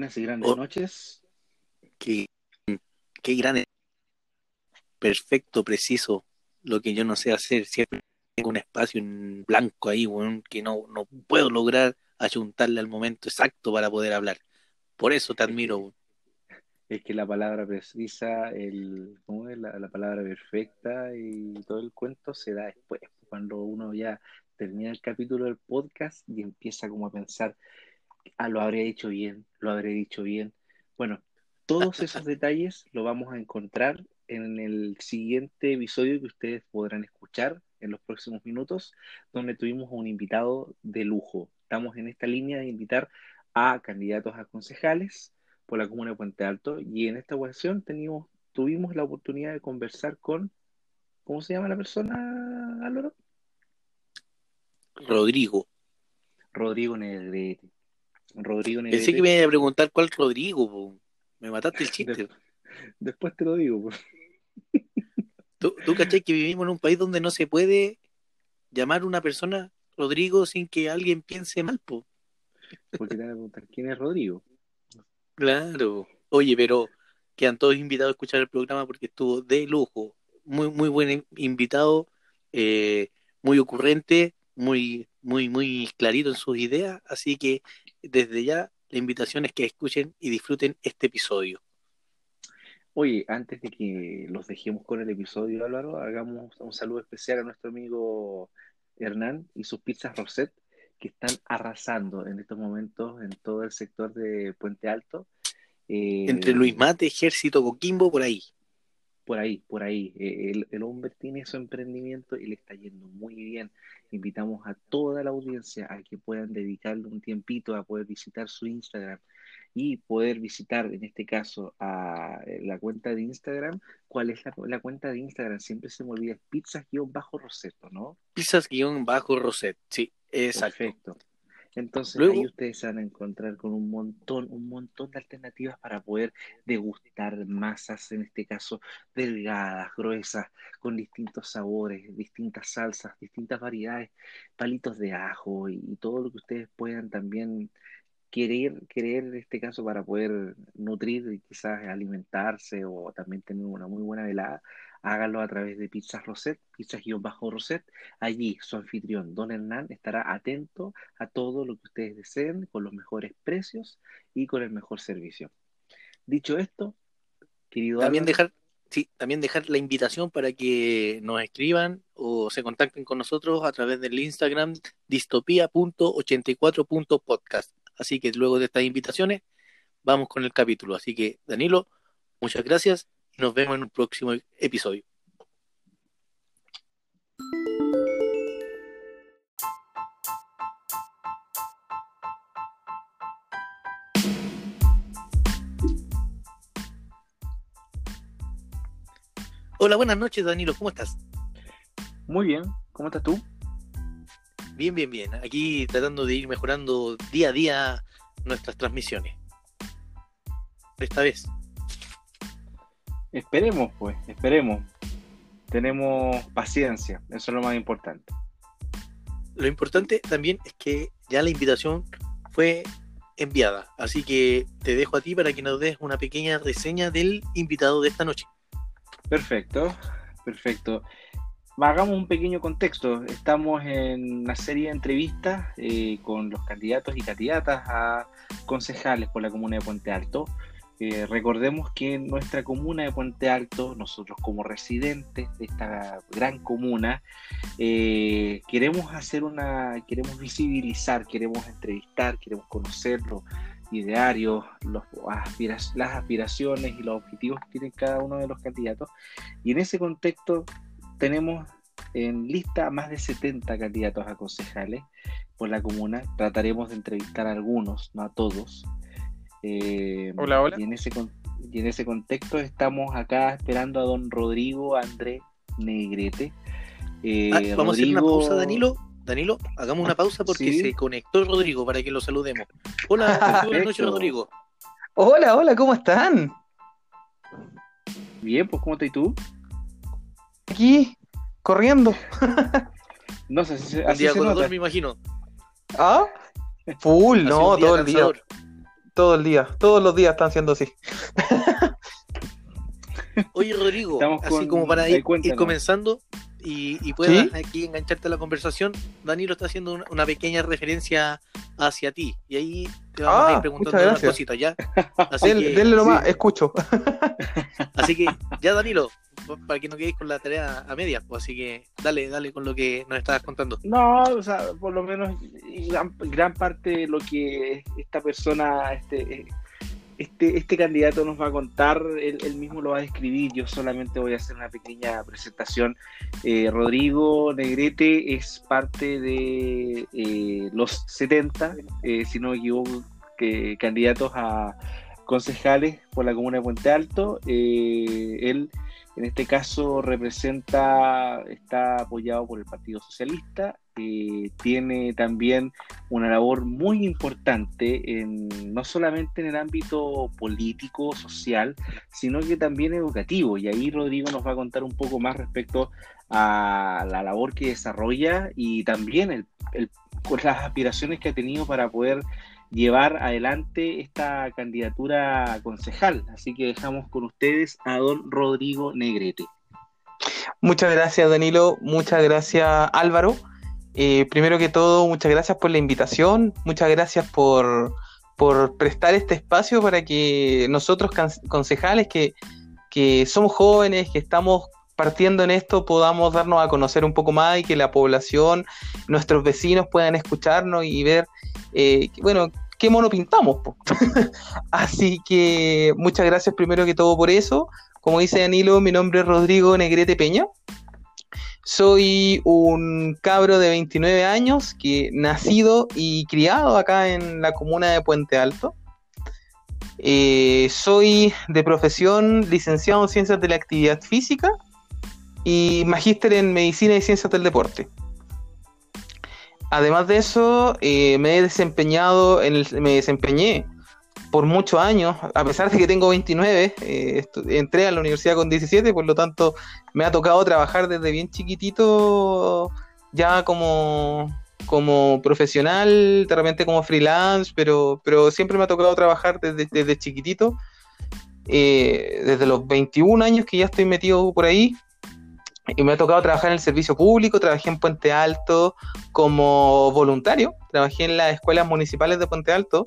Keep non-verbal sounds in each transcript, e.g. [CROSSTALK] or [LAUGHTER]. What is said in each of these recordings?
Buenas y grandes Oh. noches. Qué, qué gran, perfecto, preciso, lo que yo no sé hacer. Siempre tengo un espacio en blanco ahí, weón, que no, no puedo lograr ayuntarle al momento exacto para poder hablar. Por eso te admiro. Es que la palabra precisa, el, ¿cómo es? La, la palabra perfecta y todo el cuento se da después, cuando uno ya termina el capítulo del podcast y empieza como a pensar, ah, lo habré dicho bien, lo habré dicho bien. Bueno, todos esos detalles lo vamos a encontrar en el siguiente episodio que ustedes podrán escuchar en los próximos minutos, donde tuvimos a un invitado de lujo. Estamos en esta línea de invitar a candidatos a concejales por la comuna de Puente Alto y en esta ocasión teníamos, tuvimos la oportunidad de conversar con, ¿cómo se llama la persona, Álvaro? Rodrigo. Rodrigo Negrete. Rodrigo Pensé Negrete. que me iba a preguntar cuál Rodrigo. po. Me mataste el chiste. Después te lo digo. [LAUGHS] ¿Tú, tú cachai que vivimos en un país donde no se puede llamar a una persona Rodrigo sin que alguien piense mal, po? Porque te van a preguntar quién es Rodrigo. Claro. Oye, pero quedan todos invitados a escuchar el programa porque estuvo de lujo. Muy, muy buen invitado, eh, muy ocurrente, muy, muy, muy clarito en sus ideas. Así que desde ya la invitación es que escuchen y disfruten este episodio. Oye, antes de que los dejemos con el episodio, Álvaro, hagamos un saludo especial a nuestro amigo Hernán y sus pizzas Roset, que están arrasando en estos momentos en todo el sector de Puente Alto. Eh, Entre Luis Mate, Ejército, Coquimbo, por ahí. Por ahí, por ahí. Eh, El, el hombre tiene su emprendimiento y le está yendo muy bien. Invitamos a toda la audiencia a que puedan dedicarle un tiempito a poder visitar su Instagram y poder visitar, en este caso, a eh, la cuenta de Instagram. ¿Cuál es la, la cuenta de Instagram? Siempre se me olvida, pizzas-roseto, ¿no? Pizzas guion bajo Roset. Sí, exacto. Perfecto. Entonces Luego- ahí ustedes se van a encontrar con un montón, un montón de alternativas para poder degustar masas, en este caso delgadas, gruesas, con distintos sabores, distintas salsas, distintas variedades, palitos de ajo y, y todo lo que ustedes puedan también querer, querer en este caso para poder nutrir y quizás alimentarse o también tener una muy buena velada, háganlo a través de Pizzas Roset, pizzas-roset. Allí su anfitrión, Don Hernán, estará atento a todo lo que ustedes deseen, con los mejores precios y con el mejor servicio. Dicho esto, querido También dejar, sí, también dejar la invitación para que nos escriban o se contacten con nosotros a través del Instagram distopía.84.podcast. Así que luego de estas invitaciones, vamos con el capítulo. Así que, Danilo, muchas gracias y nos vemos en un próximo episodio. Hola, buenas noches, Danilo, ¿cómo estás? muy bien, ¿cómo estás tú? Bien, bien, bien. Aquí tratando de ir mejorando día a día nuestras transmisiones. Esta vez. Esperemos, pues, esperemos. Tenemos paciencia, eso es lo más importante. Lo importante también es que ya la invitación fue enviada, así que te dejo a ti para que nos des una pequeña reseña del invitado de esta noche. Perfecto, perfecto. Hagamos un pequeño contexto. Estamos en una serie de entrevistas eh, con los candidatos y candidatas a concejales por la comuna de Puente Alto. Recordemos que en nuestra comuna de Puente Alto, nosotros como residentes de esta gran comuna, eh, queremos hacer una, queremos visibilizar, queremos entrevistar, queremos conocer los idearios, las aspiraciones y los objetivos que tienen cada uno de los candidatos. Y en ese contexto tenemos en lista más de 70 candidatos a concejales por la comuna. Trataremos de entrevistar a algunos, no a todos. Eh, Hola, hola. Y en, ese, y en ese contexto estamos acá esperando a don Rodrigo André Negrete. Eh, Ah, vamos a hacer una pausa, Danilo. Danilo, hagamos una pausa porque Sí. se conectó Rodrigo para que lo saludemos. Hola, [LAUGHS] buenas noches. Rodrigo. Hola, hola, ¿cómo están? Bien, pues ¿cómo estás tú? Aquí, corriendo. [LAUGHS] No sé, así, Un así día se nota. me imagino. ¿Ah? [LAUGHS] Full, no, un día todo el día. Todo el día, todos los días están siendo así. Oye, Rodrigo, así como para ir, comenzando y, y puedas aquí engancharte a la conversación, Danilo está haciendo una, pequeña referencia hacia ti y ahí te vamos a ir ah, preguntando unas cositas, ¿ya? [LAUGHS] Así que, denle nomás, escucho. [LAUGHS] Así que, ya Danilo, para que no quedéis con la tarea a medias, pues así que dale, dale con lo que nos estabas contando. No, o sea, por lo menos gran, gran parte de lo que esta persona, este, este, este candidato nos va a contar, él, mismo lo va a describir, yo solamente voy a hacer una pequeña presentación. Eh, Rodrigo Negrete es parte de eh, los 70, eh, si no me equivoco, candidatos a concejales por la comuna de Puente Alto. él en este caso representa, está apoyado por el Partido Socialista, eh, tiene también una labor muy importante, en, no solamente en el ámbito político, social, sino que también educativo. Y ahí Rodrigo nos va a contar un poco más respecto a la labor que desarrolla y también el, las aspiraciones que ha tenido para poder llevar adelante esta candidatura concejal. Así que dejamos con ustedes a don Rodrigo Negrete. Muchas gracias Danilo, muchas gracias Álvaro. Eh, primero que todo, muchas gracias por la invitación, muchas gracias por, prestar este espacio para que nosotros concejales que, que somos jóvenes, que estamos partiendo en esto podamos darnos a conocer un poco más y que la población, nuestros vecinos puedan escucharnos y ver, eh, bueno, qué mono pintamos. [LAUGHS] Así que muchas gracias primero que todo por eso. Como dice Danilo, mi nombre es Rodrigo Negrete Peña. Soy un cabro de 29 años que nacido y criado acá en la comuna de Puente Alto. Eh, soy de profesión licenciado en Ciencias de la Actividad Física y magíster en Medicina y Ciencias del Deporte. Además de eso, eh, me he desempeñado, en me desempeñé por muchos años, a pesar de que tengo 29, eh, entré a la universidad con 17, por lo tanto me ha tocado trabajar desde bien chiquitito ya como, como profesional, de repente como freelance, pero, pero siempre me ha tocado trabajar desde, desde chiquitito, eh, desde los 21 años que ya estoy metido por ahí, y me ha tocado trabajar en el servicio público, trabajé en Puente Alto como voluntario, trabajé en las escuelas municipales de Puente Alto.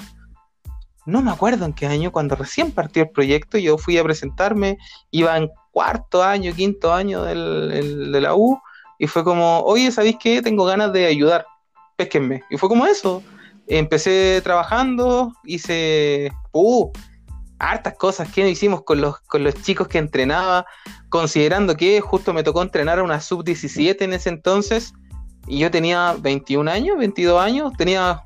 No me acuerdo en qué año, cuando recién partió el proyecto, yo fui a presentarme, iba en cuarto año, quinto año del, de la U, y fue como, oye, ¿sabéis qué? Tengo ganas de ayudar, pésquenme. Y fue como eso. Empecé trabajando, hice, uh, hartas cosas que hicimos con los, con los chicos que entrenaba, considerando que justo me tocó entrenar a una sub-17 en ese entonces, y yo tenía 21 años, 22 años, tenía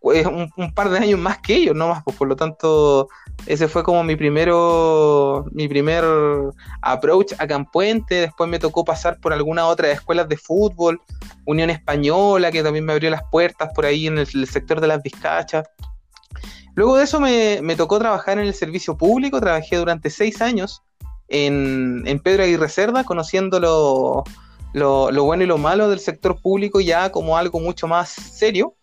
pues, un, par de años más que ellos, no más, pues por lo tanto, ese fue como mi primero, mi primer approach a Campuente, después me tocó pasar por algunas otras escuelas de fútbol, Unión Española, que también me abrió las puertas por ahí en el, el sector de las Vizcachas, Luego de eso me, tocó trabajar en el servicio público, trabajé durante seis años en, Pedro Aguirre Cerda, conociendo lo, lo, bueno y lo malo del sector público ya como algo mucho más serio.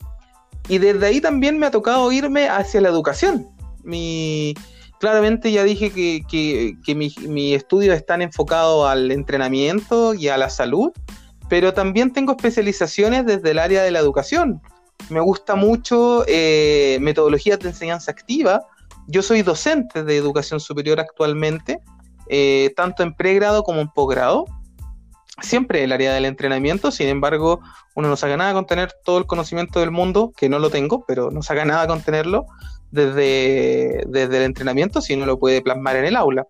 Y desde ahí también me ha tocado irme hacia la educación. Mi, claramente ya dije que, que, que mis estudios están enfocados al entrenamiento y a la salud, pero también tengo especializaciones desde el área de la educación. Me gusta mucho eh, metodologías de enseñanza activa. Yo soy docente de educación superior actualmente, eh, tanto en pregrado como en posgrado. Siempre el área del entrenamiento, sin embargo, uno no saca nada con tener todo el conocimiento del mundo, que no lo tengo, pero no saca nada con tenerlo desde, desde el entrenamiento si no lo puede plasmar en el aula.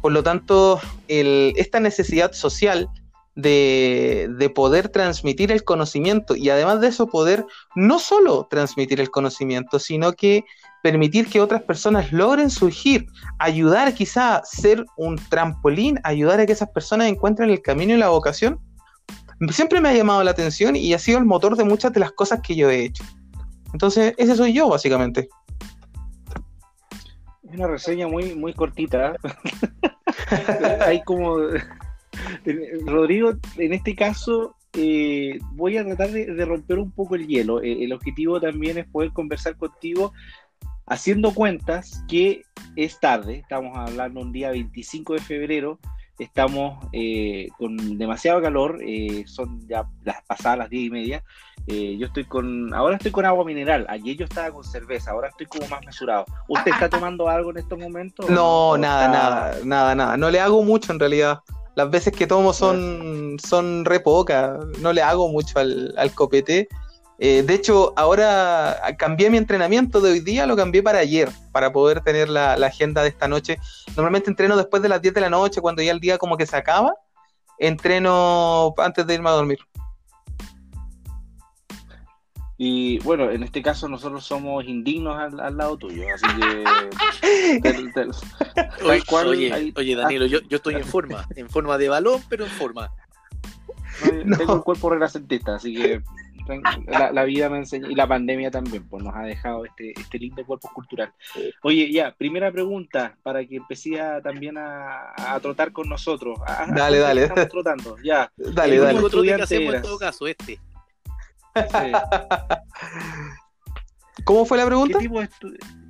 Por lo tanto, esta necesidad social de, poder transmitir el conocimiento y además de eso poder no solo transmitir el conocimiento, sino que permitir que otras personas logren surgir, ayudar quizá a ser un trampolín, ayudar a que esas personas encuentren el camino y la vocación, siempre me ha llamado la atención y ha sido el motor de muchas de las cosas que yo he hecho. Entonces, ese soy yo, básicamente. Es una reseña muy, muy cortita. [LAUGHS] Hay como Rodrigo, en este caso, eh, voy a tratar de, romper un poco el hielo. Eh, el objetivo también es poder conversar contigo haciendo cuentas que es tarde, estamos hablando un día 25 de febrero, estamos eh, con demasiado calor, eh, son ya las pasadas las 10 y media. Eh, yo estoy con, ahora estoy con agua mineral, ayer yo estaba con cerveza, ahora estoy como más mesurado. ¿Usted está tomando algo en estos momentos? No, nada, nada, nada, nada. No le hago mucho en realidad. Las veces que tomo son, son re pocas, no le hago mucho al, al copete. Eh, de hecho, ahora cambié mi entrenamiento de hoy día, lo cambié para ayer, para poder tener la, agenda de esta noche. Normalmente entreno después de las 10 de la noche, cuando ya el día como que se acaba, entreno antes de irme a dormir. Y bueno, en este caso nosotros somos indignos al, lado tuyo, así que... [LAUGHS] oye, oye, Danilo, yo, yo estoy en forma, en forma de balón, pero en forma. Tengo un cuerpo renacentista, así que la, vida me enseñó, y la pandemia también, pues nos ha dejado este, este lindo cuerpo cultural. Oye, ya, primera pregunta, para que empecé también a, trotar con nosotros. dale, dale. Estamos trotando, ya. [LAUGHS] Dale, dale. Otro que hacemos en todo caso, este. ¿Cómo fue la pregunta? ¿Qué tipo, de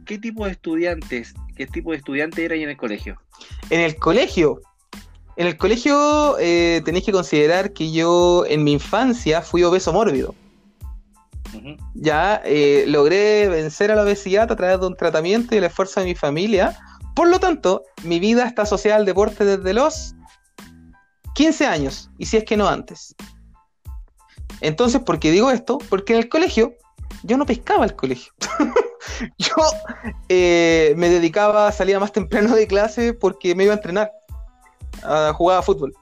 ¿Qué tipo de estudiantes, qué tipo de estudiante era en el colegio? En el colegio, en el colegio eh, tenéis que considerar que yo en mi infancia fui obeso mórbido. Ya eh, logré vencer a la obesidad a través de un tratamiento y el esfuerzo de mi familia. Por lo tanto, mi vida está asociada al deporte desde los 15 años, y si es que no antes. Entonces, ¿por qué digo esto? Porque en el colegio yo no pescaba el colegio. [LAUGHS] yo eh, me dedicaba, salía más temprano de clase porque me iba a entrenar, a jugar a fútbol.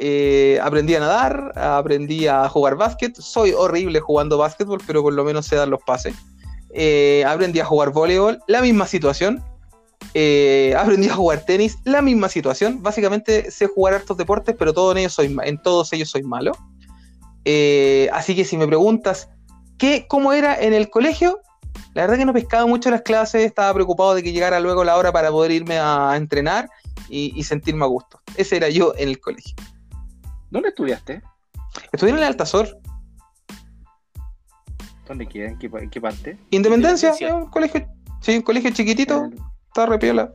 Eh, aprendí a nadar, aprendí a jugar básquet. Soy horrible jugando básquetbol, pero por lo menos sé dar los pases. Eh, aprendí a jugar voleibol, la misma situación. Eh, [LAUGHS] aprendí a jugar tenis, la misma situación. Básicamente sé jugar estos deportes, pero todo en, en todos ellos soy malo. así que si me preguntas ¿qué, cómo era en el colegio, la verdad que no pescaba mucho las clases, estaba preocupado de que llegara luego la hora para poder irme a entrenar y, y sentirme a gusto. Ese era yo en el colegio. ¿Dónde estudiaste? Estudié en el Altazor. ¿Dónde queda? ¿En qué, parte? Independencia, un colegio, sí, un colegio chiquitito, está repiola.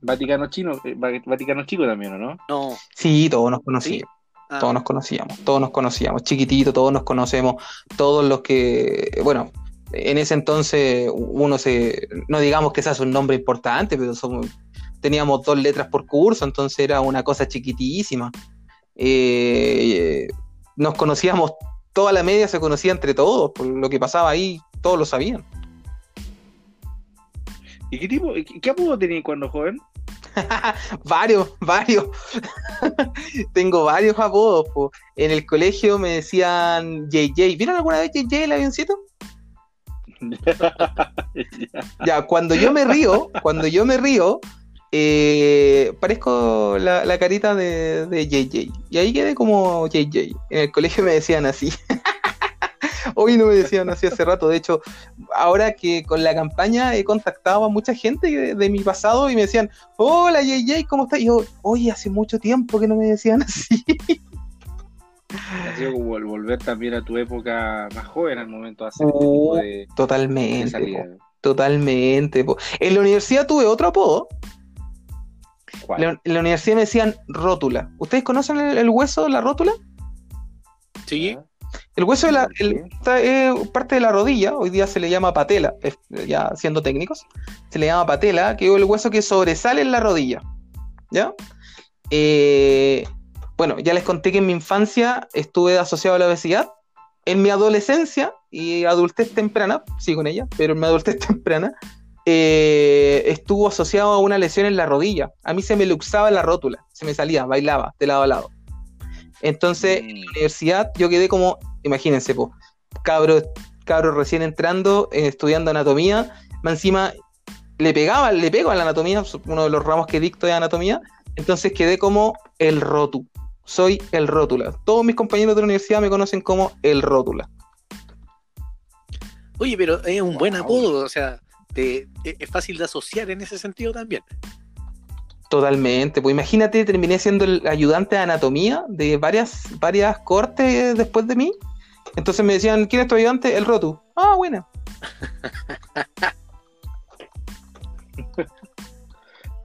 Vaticano chino, eh, Vaticano chico también, ¿o no? No. Sí, todos nos conocíamos. Ah. Todos nos conocíamos, todos nos conocíamos, chiquitito, todos nos conocemos, todos los que, bueno, en ese entonces uno se, no digamos que sea un nombre importante, pero somos, teníamos dos letras por curso, entonces era una cosa chiquitísima. Eh, nos conocíamos, toda la media se conocía entre todos, por lo que pasaba ahí, todos lo sabían. ¿Y qué tipo, qué apodo tenías cuando joven? [LAUGHS] varios, varios. [LAUGHS] Tengo varios apodos. En el colegio me decían JJ. ¿Vieron alguna vez JJ el avioncito? [LAUGHS] ya, cuando yo me río, cuando yo me río, eh, parezco la, carita de, de, JJ. Y ahí quedé como JJ. En el colegio me decían así. [LAUGHS] Hoy no me decían así hace rato. De hecho, ahora que con la campaña he contactado a mucha gente de, mi pasado y me decían, hola JJ, ¿cómo estás? Y yo, oye, hace mucho tiempo que no me decían así. Ha sido como volver también a tu época más joven al momento de hacer este tipo de. Totalmente. totalmente. En la universidad tuve otro apodo en la universidad me decían rótula. ¿Ustedes conocen el, hueso, la rótula? Sí. El hueso de la, es parte de la rodilla, hoy día se le llama patela, ya siendo técnicos, se le llama patela, que es el hueso que sobresale en la rodilla. ¿Ya? Eh, bueno, ya les conté que en mi infancia estuve asociado a la obesidad. En mi adolescencia y adultez temprana, sigo en ella, pero en mi adultez [LAUGHS] temprana, eh, estuvo asociado a una lesión en la rodilla. A mí se me luxaba la rótula, se me salía, bailaba de lado a lado. Entonces, en la mm. universidad yo quedé como, imagínense, cabro, cabro recién entrando, eh, estudiando anatomía, encima le pegaba, le pego a la anatomía, uno de los ramos que dicto de anatomía, entonces quedé como el rótulo. Soy el rótula. Todos mis compañeros de la universidad me conocen como el rótula. Oye, pero es un buen apodo, o sea, e, es fácil de asociar en ese sentido también. Totalmente, pues imagínate, terminé siendo el ayudante de anatomía de varias, varias cortes después de mí. Entonces me decían, ¿quién es tu ayudante? El Rotu. Ah, bueno. [LAUGHS]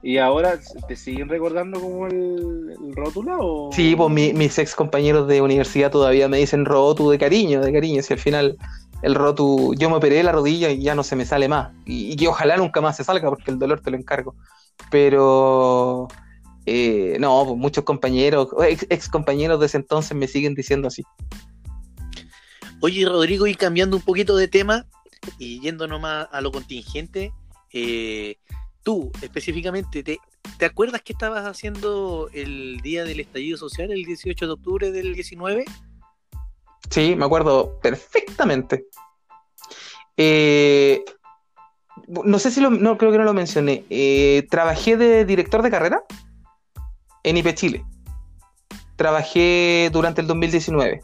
¿Y ahora te siguen recordando como el, el rótulo? Sí, pues mis ex compañeros de universidad todavía me dicen Rotu de cariño, de cariño. Si al final el Rotu, yo me operé la rodilla y ya no se me sale más. Y, que ojalá nunca más se salga porque el dolor te lo encargo. Pero eh, no, pues muchos compañeros, ex, compañeros de ese entonces me siguen diciendo así. Oye, Rodrigo, y cambiando un poquito de tema y yendo nomás a lo contingente, eh, tú específicamente, ¿te, ¿te acuerdas qué estabas haciendo el día del estallido social, el 18 de octubre del 19? Sí, me acuerdo perfectamente. Eh, no sé si lo, no creo que no lo mencioné. Eh, trabajé de director de carrera en IP Chile. Trabajé durante el 2019.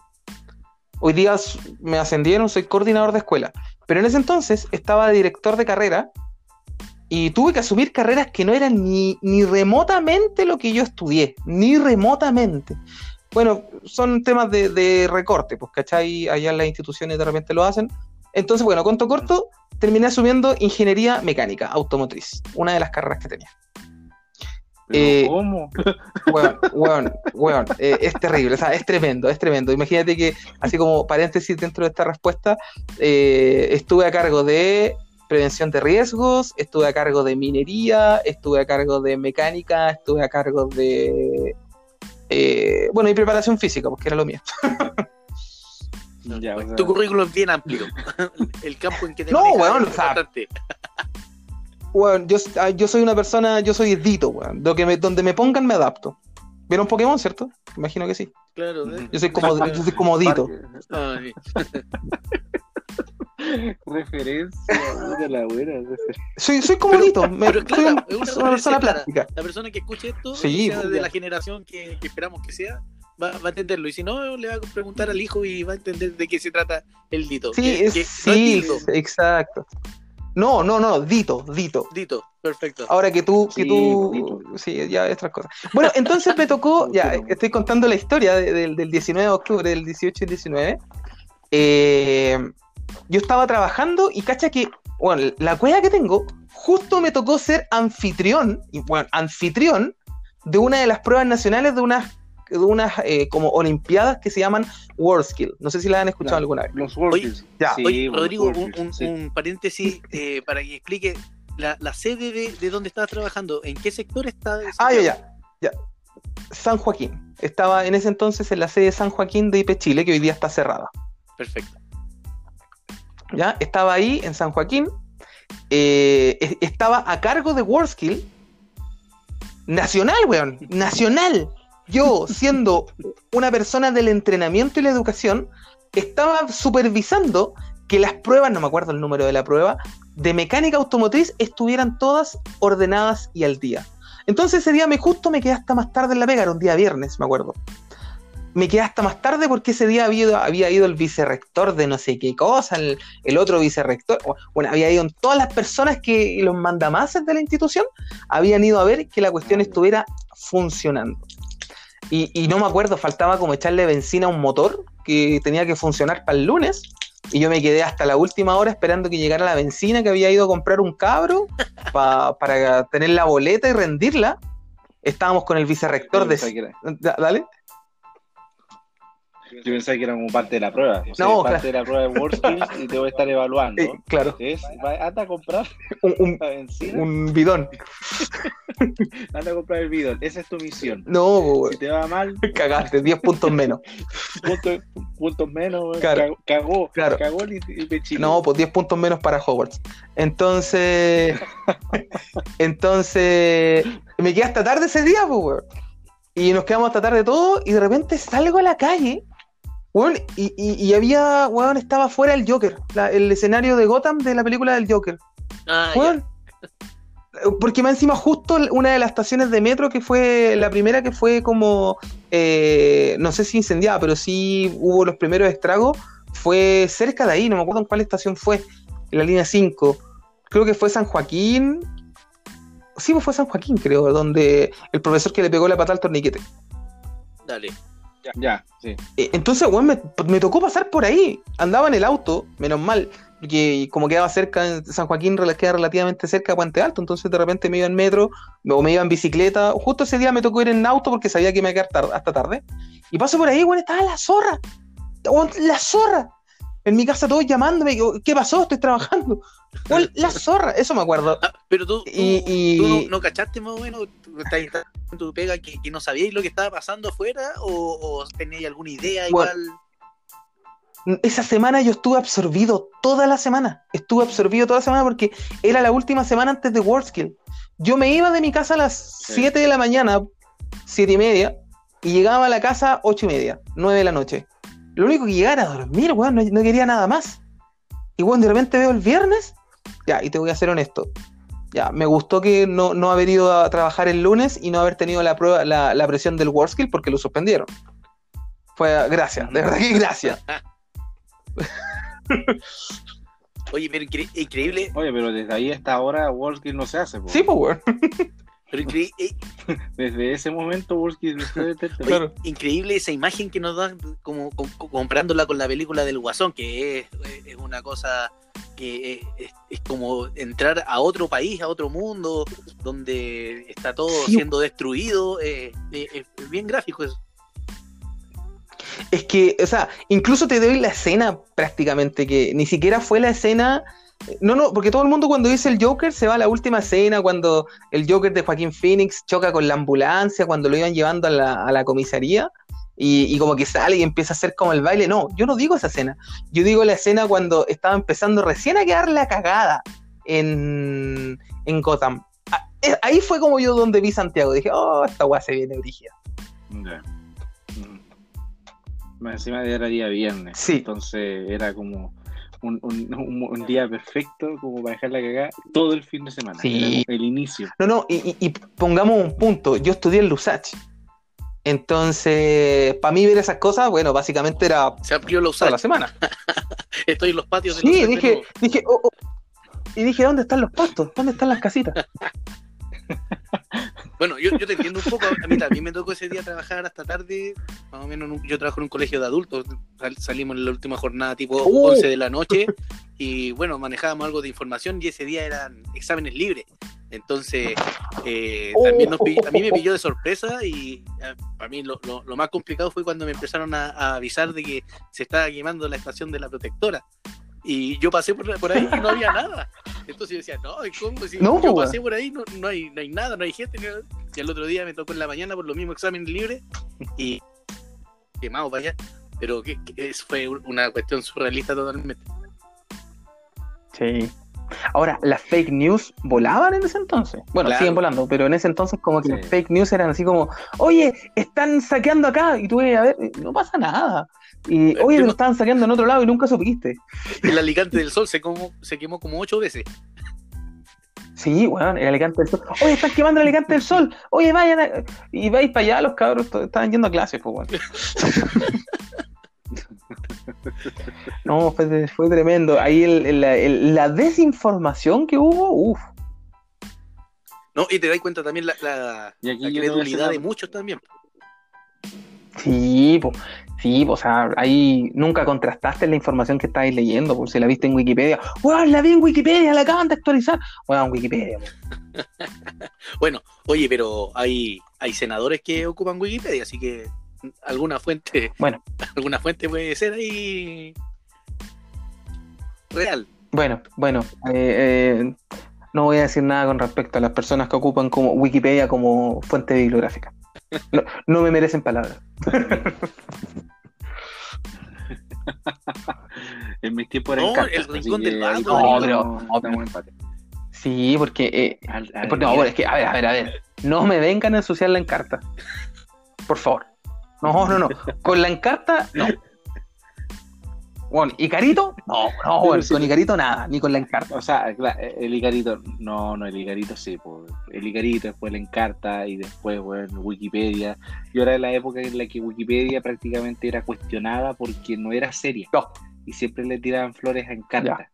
Hoy día me ascendieron, soy coordinador de escuela. Pero en ese entonces estaba de director de carrera y tuve que asumir carreras que no eran ni, ni remotamente lo que yo estudié, ni remotamente. Bueno, son temas de, recorte, pues, ¿cachai? Allá en las instituciones de repente lo hacen. Entonces, bueno, conto corto, terminé asumiendo ingeniería mecánica automotriz, una de las carreras que tenía. Eh, ¿Cómo? Bueno, bueno, bueno es terrible, o sea, es tremendo, es tremendo. Imagínate que, así como paréntesis dentro de esta respuesta, eh, estuve a cargo de prevención de riesgos, estuve a cargo de minería, estuve a cargo de mecánica, estuve a cargo de. Eh, bueno, y preparación física, porque era lo mío. [LAUGHS] Tu currículum es bien amplio. [LAUGHS] El campo en que te No, sea, bueno, yo, ah, yo soy una persona, yo soy dito, weón. donde me pongan me adapto. ¿Vieron Pokémon, cierto? Imagino que sí. Claro, ¿eh? Yo soy como, yo soy como dito. [LAUGHS] [LAUGHS] Referencia de la buena. Soy, soy comodito, pero, me, claro, es una, persona plástica. La persona que escuche esto, sí, sea de la generación que, que, esperamos que sea, va, va, a entenderlo. Y si no, le va a preguntar al hijo y va a entender de qué se trata el dito. Sí, sí, exacto. No, no, no, Dito, Dito. Dito, perfecto. Ahora que tú, que tú, sí, ya otras cosas. Bueno, entonces me tocó, [LAUGHS] ya, estoy contando la historia del 19 de octubre, del 18 y 19. Eh, yo estaba trabajando y cacha que, bueno, la cueva que tengo, justo me tocó ser anfitrión, y bueno, anfitrión de una de las pruebas nacionales de unas de unas eh, como olimpiadas que se llaman Skill. No sé si las han escuchado alguna vez. Los WorldSkills. Ya. Rodrigo, un, paréntesis eh, [LAUGHS] para que explique la, sede de, de donde estabas trabajando. ¿En qué sector está? Ah, ya, ya, ya. San Joaquín. Estaba en ese entonces en la sede de San Joaquín de IP Chile, que hoy día está cerrada. Perfecto. Ya, estaba ahí en San Joaquín. Eh, estaba a cargo de WorldSkill nacional, weón, nacional. Yo, siendo una persona del entrenamiento y la educación, estaba supervisando que las pruebas, no me acuerdo el número de la prueba, de mecánica automotriz estuvieran todas ordenadas y al día. Entonces ese día me justo me quedé hasta más tarde en la pega, era un día viernes, me acuerdo. Me quedé hasta más tarde porque ese día había ido, había ido el vicerrector de no sé qué cosa, el, otro vicerrector, bueno, había ido todas las personas que los mandamases de la institución, habían ido a ver que la cuestión estuviera funcionando. Y, no me acuerdo, faltaba como echarle benzina a un motor que tenía que funcionar para el lunes. Y yo me quedé hasta la última hora esperando que llegara la benzina que había ido a comprar un cabro [LAUGHS] para tener la boleta y rendirla. Estábamos con el vicerrector de... [LAUGHS] Dale. Yo pensaba que era como parte de la prueba. no, parte de la prueba de WorldSkills y te voy a estar evaluando. [LAUGHS] Eh, claro. Es, anda a comprar [LAUGHS] un, un, bidón. [LAUGHS] anda a comprar el bidón. Esa es tu misión. No, Si te va mal. Cagaste, 10 puntos menos. puntos, puntos menos, claro. Cagó, claro. cagó el, el No, pues 10 puntos menos para Hogwarts. Entonces. entonces. Me quedé hasta tarde ese día, pues, Y nos quedamos hasta tarde todo, y de repente salgo a la calle bueno, y, había, weón, estaba fuera el Joker, el escenario de Gotham de la película del Joker. Ah, Porque más encima justo una de las estaciones de metro que fue la primera que fue como, eh, no sé si incendiada, pero sí hubo los primeros estragos, fue cerca de ahí, no me acuerdo en cuál estación fue, en la línea 5. Creo que fue San Joaquín. Sí, fue San Joaquín, creo, donde el profesor que le pegó la pata al torniquete. Dale. Ya, sí. Eh, entonces, weón, me, tocó pasar por ahí. Andaba en el auto, menos mal, porque como quedaba cerca, en San Joaquín queda relativamente cerca de Puente Alto, entonces de repente me iba en metro o me iba en bicicleta. Justo ese día me tocó ir en auto porque sabía que me iba a quedar tar- hasta tarde. Y paso por ahí, weón, estaba la zorra. Weón, la zorra. En mi casa todos llamándome, yo, ¿qué pasó? Estoy trabajando. [LAUGHS] La zorra, eso me acuerdo. Ah, pero tú, Y- y- tú no, no cachaste más o menos, tú estás en tu pega que, que no sabíais lo que estaba pasando afuera o, o teníais alguna idea Bueno, igual. Esa semana yo estuve absorbido toda la semana. Estuve absorbido toda la semana porque era la última semana antes de WorldSkill. Yo me iba de mi casa a las Sí. 7 de la mañana, 7 y media, y llegaba a la casa a 8 y media, 9 de la noche. Lo único que llegara a dormir, weón, no, no quería nada más. Y weón, de repente veo el viernes, ya, y te voy a ser honesto. Ya, me gustó que no, no haber ido a trabajar el lunes y no haber tenido la prueba, la, la presión del WorldSkill porque lo suspendieron. Fue gracias, de verdad que gracias. [LAUGHS] Oye, pero incre- increíble, Oye, pero desde ahí hasta ahora WorldSkill no se hace. po. Sí, pues, weón. [LAUGHS] pero eh, [LAUGHS] Desde ese momento [LAUGHS] Claro. increíble esa imagen que nos dan como, com- comparándola con la película del Guasón, que es, es una cosa que es, es- es como entrar a otro país, a otro mundo, donde está todo Sí. siendo destruido. eh, eh, es bien gráfico eso. Es que, o sea, incluso te doy la escena prácticamente, que ni siquiera fue la escena. No, no, porque todo el mundo cuando dice el Joker se va a la última escena, cuando el Joker de Joaquín Phoenix choca con la ambulancia, cuando lo iban llevando a la, a la comisaría, y, y como que sale y empieza a hacer como el baile. No, yo no digo esa escena. Yo digo la escena cuando estaba empezando recién a quedar la cagada en, en Gotham. Ah, eh, Ahí fue como yo donde vi Santiago. Dije, oh, esta weá se viene brígida. Ya. Mm. Encima era día viernes. Sí. Entonces era como un, un- [LAUGHS] un- un día perfecto como para dejarla cagar todo el fin de semana. Sí. El inicio. No, no, y, y- y pongamos un punto. Yo estudié en Lusach. Entonces, para mí ver esas cosas, bueno, básicamente era Se amplió la toda la semana. [LAUGHS] Estoy en los patios de Sí, los dije, dije, oh, oh. y dije, ¿dónde están los pastos? ¿Dónde están las casitas? [LAUGHS] Bueno, yo, yo te entiendo un poco. A mí también me tocó ese día trabajar hasta tarde. Más o menos, yo trabajo en un colegio de adultos. Sal- salimos en la última jornada, tipo Uh. 11 de la noche. Y bueno, manejábamos algo de información y ese día eran exámenes libres. Entonces, eh, también nos pill- a mí me pilló de sorpresa y eh, para mí lo, lo- lo más complicado fue cuando me empezaron a, a avisar de que se estaba quemando la estación de la protectora. Y yo pasé por, por ahí y no había nada. Entonces yo decía, no, ¿cómo? Si No, yo pasé por ahí, no, no, hay, no hay nada, no hay gente. Y el otro día me tocó en la mañana por lo mismo examen libre y quemado para allá. Pero que, fue una cuestión surrealista totalmente. Sí. Ahora, las fake news volaban en ese entonces. Bueno, Claro. siguen volando, pero en ese entonces como que Sí. las fake news eran así como, oye, están saqueando acá, y tú ves, a ver, no pasa nada. Y, Eh, oye, no- estaban saqueando en otro lado y nunca supiste. El Alicante del Sol se, como, se quemó como ocho veces. Sí, weón, el Alicante del Sol. Oye, están quemando el Alicante del Sol. Oye, vayan a... Y vais para allá, los cabros estaban yendo a clases, pues, weón. [LAUGHS] No, fue, fue tremendo. Ahí el- el- el- la desinformación que hubo, uff. No, y te das cuenta también la, la, credulidad de muchos también. Sí, pues, sí, o sea, ahí nunca contrastaste la información que estáis leyendo, por si la viste en Wikipedia. Weón, la vi en Wikipedia, la acaban de actualizar. Weón, Wikipedia, po. [LAUGHS] Bueno, oye, pero hay, hay senadores que ocupan Wikipedia, así que alguna fuente, Bueno. [LAUGHS] alguna fuente puede ser ahí real. Bueno, bueno, eh, eh, no voy a decir nada con respecto a las personas que ocupan como Wikipedia como fuente bibliográfica. No, no me merecen palabras. En mis tiempos era No, Encarta, el rincón del vago, estamos- pero- en empate. Sí, porque eh, Al- al- Porque, no, mira, es que, a ver, a ver, a ver. No me vengan a ensuciar la encarta. Por favor. No, no, no. Con la encarta, no. Bueno, ¿Icarito? No, no, bueno, sí. con Icarito nada, ni con la encarta. O sea, claro, el Icarito, no, no, el Icarito sí, po. el Icarito después la Encarta y después, bueno, Wikipedia. Y ahora es la época en la que Wikipedia prácticamente era cuestionada porque no era seria. No. Y siempre le tiraban flores a Encarta.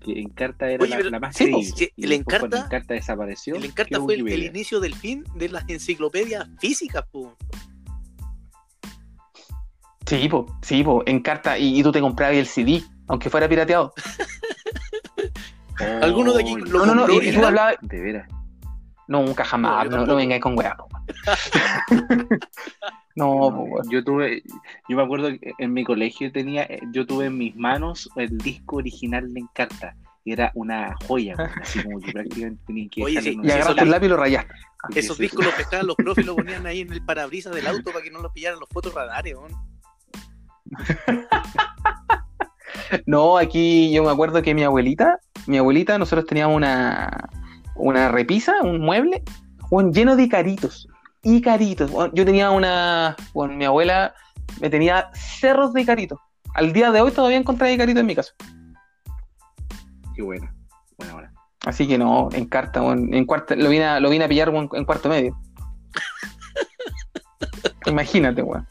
Que Encarta era Oye, la, pero- la más sí, creíble. el Encarta- Encarta desapareció. El Encarta fue el, inicio del fin de las enciclopedias físicas, po. Sí, po, sí, po, encarta. Y, y tú te comprabas el CD, aunque fuera pirateado. [LAUGHS] ¿Alguno de aquí lo No, no, no, y, tú hablabas. De veras. Nunca jamás, No, no, no, vengáis con weá. [LAUGHS] no, No, yo tuve, yo me acuerdo que en mi colegio tenía, eh, yo tuve en mis manos el disco original de Encarta. Y era una joya, así como que [LAUGHS] prácticamente tenían que Oye, sí, en Y agarraste el lápiz y lo rayaste. Esos discos los pescaban los profes y los ponían ahí en el parabrisas del auto para que no los pillaran los fotorradares, weón. No, aquí yo me acuerdo que mi abuelita, mi abuelita, nosotros teníamos una, una repisa, un mueble, weón, lleno de caritos. Y caritos. Yo tenía una. Bueno, mi abuela me tenía cerros de caritos. Al día de hoy todavía encontré caritos en mi casa. Qué buena. Buena, buena. Así que no, en carta, en cuarta, lo vine a, lo vine a pillar weón, en cuarto medio. [LAUGHS] Imagínate, weón.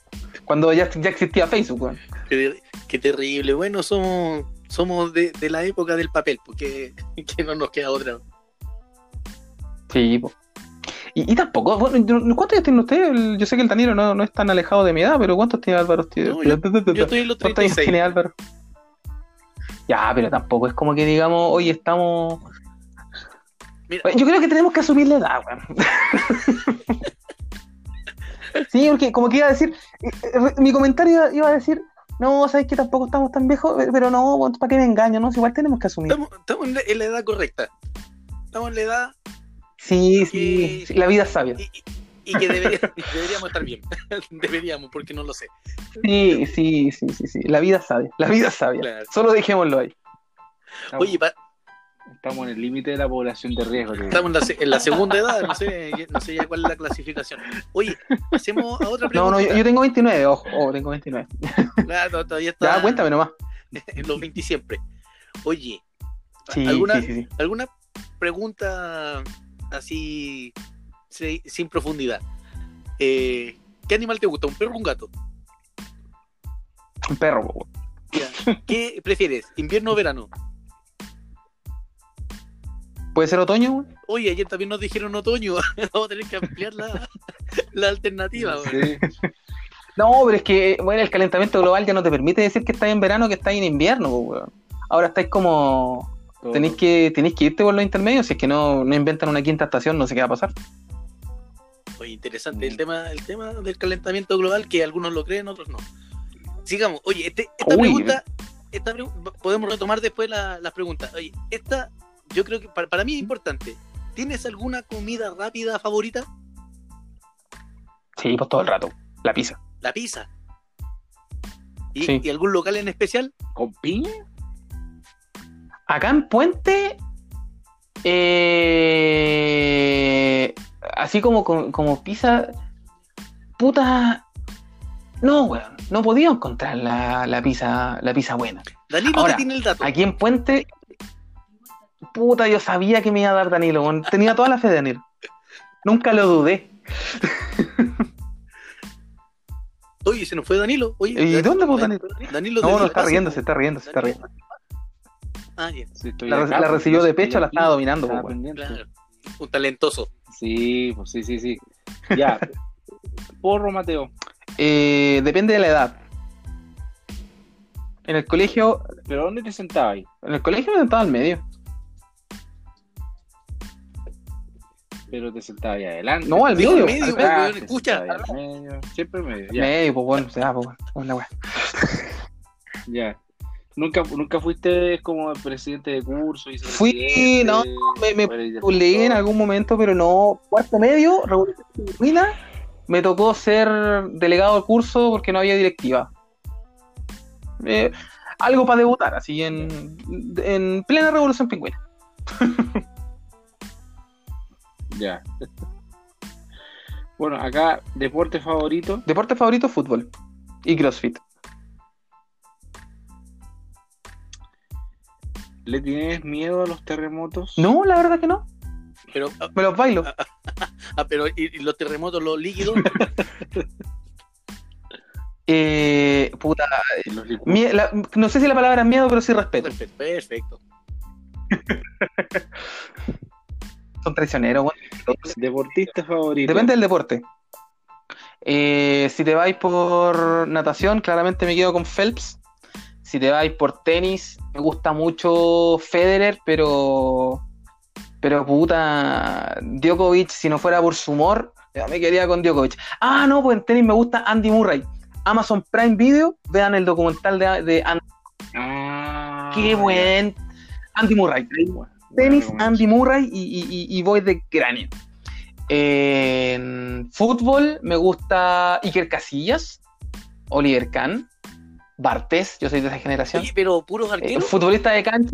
Cuando ya, ya existía Facebook, weón. Qué, qué terrible. Bueno, somos, somos de, de la época del papel, porque [LAUGHS] que no nos queda otra. Sí, po. Y, y tampoco, bueno, ¿cuántos años tiene usted? Yo sé que el Danilo no, no es tan alejado de mi edad, pero ¿cuántos tiene Álvaro? usted? No, Yo estoy en los ¿Cuántos años 36. tiene Álvaro? Ya, pero tampoco es como que digamos, hoy estamos. Mira, Yo creo que tenemos que asumir la edad, weón. [LAUGHS] sí, porque como que iba a decir, eh, eh, mi comentario iba, a decir, no, sabes que tampoco estamos tan viejos, pero no, ¿para qué me engaño? No, Si igual tenemos que asumir. estamos, estamos en, la, edad correcta. Estamos en la edad Sí, sí, que- sí, la vida es sabia. y, que debería- [LAUGHS] deberíamos estar bien. [LAUGHS] deberíamos, porque no lo sé. Sí, sí, sí, sí, sí, la vida es sabia, la vida es sabia. Claro. Solo dejémoslo ahí. Oye, pa- estamos en el límite de la población de riesgo. estamos en la, en la segunda edad, no sé, no sé ya cuál es la clasificación. Oye, pasemos a otra No, pregunta. no, yo, yo tengo 29, ojo, ojo, tengo 29. Claro, todavía está Ya, cuéntame nomás. en los 20 siempre. Oye, Sí, ¿alguna, sí, sí, sí. ¿alguna pregunta así si- sin profundidad? Eh, ¿Qué animal te gusta? ¿Un perro o un gato? Un perro. ¿Qué prefieres? ¿Invierno o verano? ¿Puede ser otoño? Oye, ayer también nos dijeron otoño. [LAUGHS] Vamos a tener que ampliar la, [LAUGHS] la alternativa. Sí. No, pero es que, bueno, el calentamiento global ya no te permite decir que estáis en verano que estáis en invierno, weón. Ahora estáis como. Todo. Tenéis que, tenéis que irte por los intermedios, si es que no, no inventan una quinta estación, no sé qué va a pasar. Oye, interesante el tema, el tema del calentamiento global, que algunos lo creen, otros no. Sigamos. Oye, este- esta Uy. pregunta, esta pre- podemos retomar después la- las preguntas. Oye, esta yo creo que para, para mí es importante. ¿Tienes alguna comida rápida favorita? Sí, pues todo el rato. La pizza. La pizza. ¿Y, Sí. y algún local en especial? ¿Con piña? Acá en Puente, eh, así como, como, como pizza, puta, no, weón, no podía encontrar la, la pizza, la pizza buena. Danilo Ahora, te tiene el dato. Aquí en Puente, puta, yo sabía que me iba a dar Danilo, tenía toda la fe de Danilo. Nunca lo dudé. Oye, se nos fue Danilo. Oye, ¿Y Dan- dónde fue Danilo? Danilo No, no, está riendo, se está riendo, se está riendo. Ah, Sí, estoy La, acá, la recibió de pecho, la estaba dominando, Estaba claro. Un talentoso. Sí, pues sí, sí, sí. Ya. [LAUGHS] Porro, Mateo. Eh, depende de la edad. En el colegio, ¿Pero dónde te sentabas ahí? en el colegio me sentaba al medio. Pero te sentabas ahí adelante. No, al medio. al medio, medio. escucha. al medio, Siempre medio. Ya. Medio, pues bueno, o sea, pues bueno, la [LAUGHS] ya. ¿Nunca, nunca fuiste como presidente de curso? Fui, no, me- me Leí en algún momento, pero no. Cuarto medio, revolución Pingüina, me tocó ser delegado del curso porque no había directiva. Eh, algo para debutar, así en, en plena revolución pingüina. [LAUGHS] Ya. Bueno, acá, deporte favorito. Deporte favorito, fútbol. Y CrossFit. ¿Le tienes miedo a los terremotos? No, la verdad que no. Pero, ah, Me los bailo. ah, pero ¿y, y los terremotos, los líquidos? [LAUGHS] Eh, puta, Los licu- mie- la- no sé si la palabra es miedo, pero sí respeto. perfecto, perfecto. [LAUGHS] Son traicioneros, weón. Deportista favorito. Depende del deporte. Eh, si te vais por natación, claramente me quedo con Phelps. Si te vais por tenis, me gusta mucho Federer, pero. Pero puta. Djokovic, si no fuera por su humor, ya me quería con Djokovic. Ah, no, pues en tenis me gusta Andy Murray. Amazon Prime Video, vean el documental de, de Andy. Ah, Qué buen. Andy Murray. Tenis. Andy Murray y, y- y- y voy de cráneo. En fútbol me gusta Iker Casillas, Oliver Kahn, Bartés, yo soy de esa generación. Oye, pero puros Eh, arqueros. futbolista de cancha.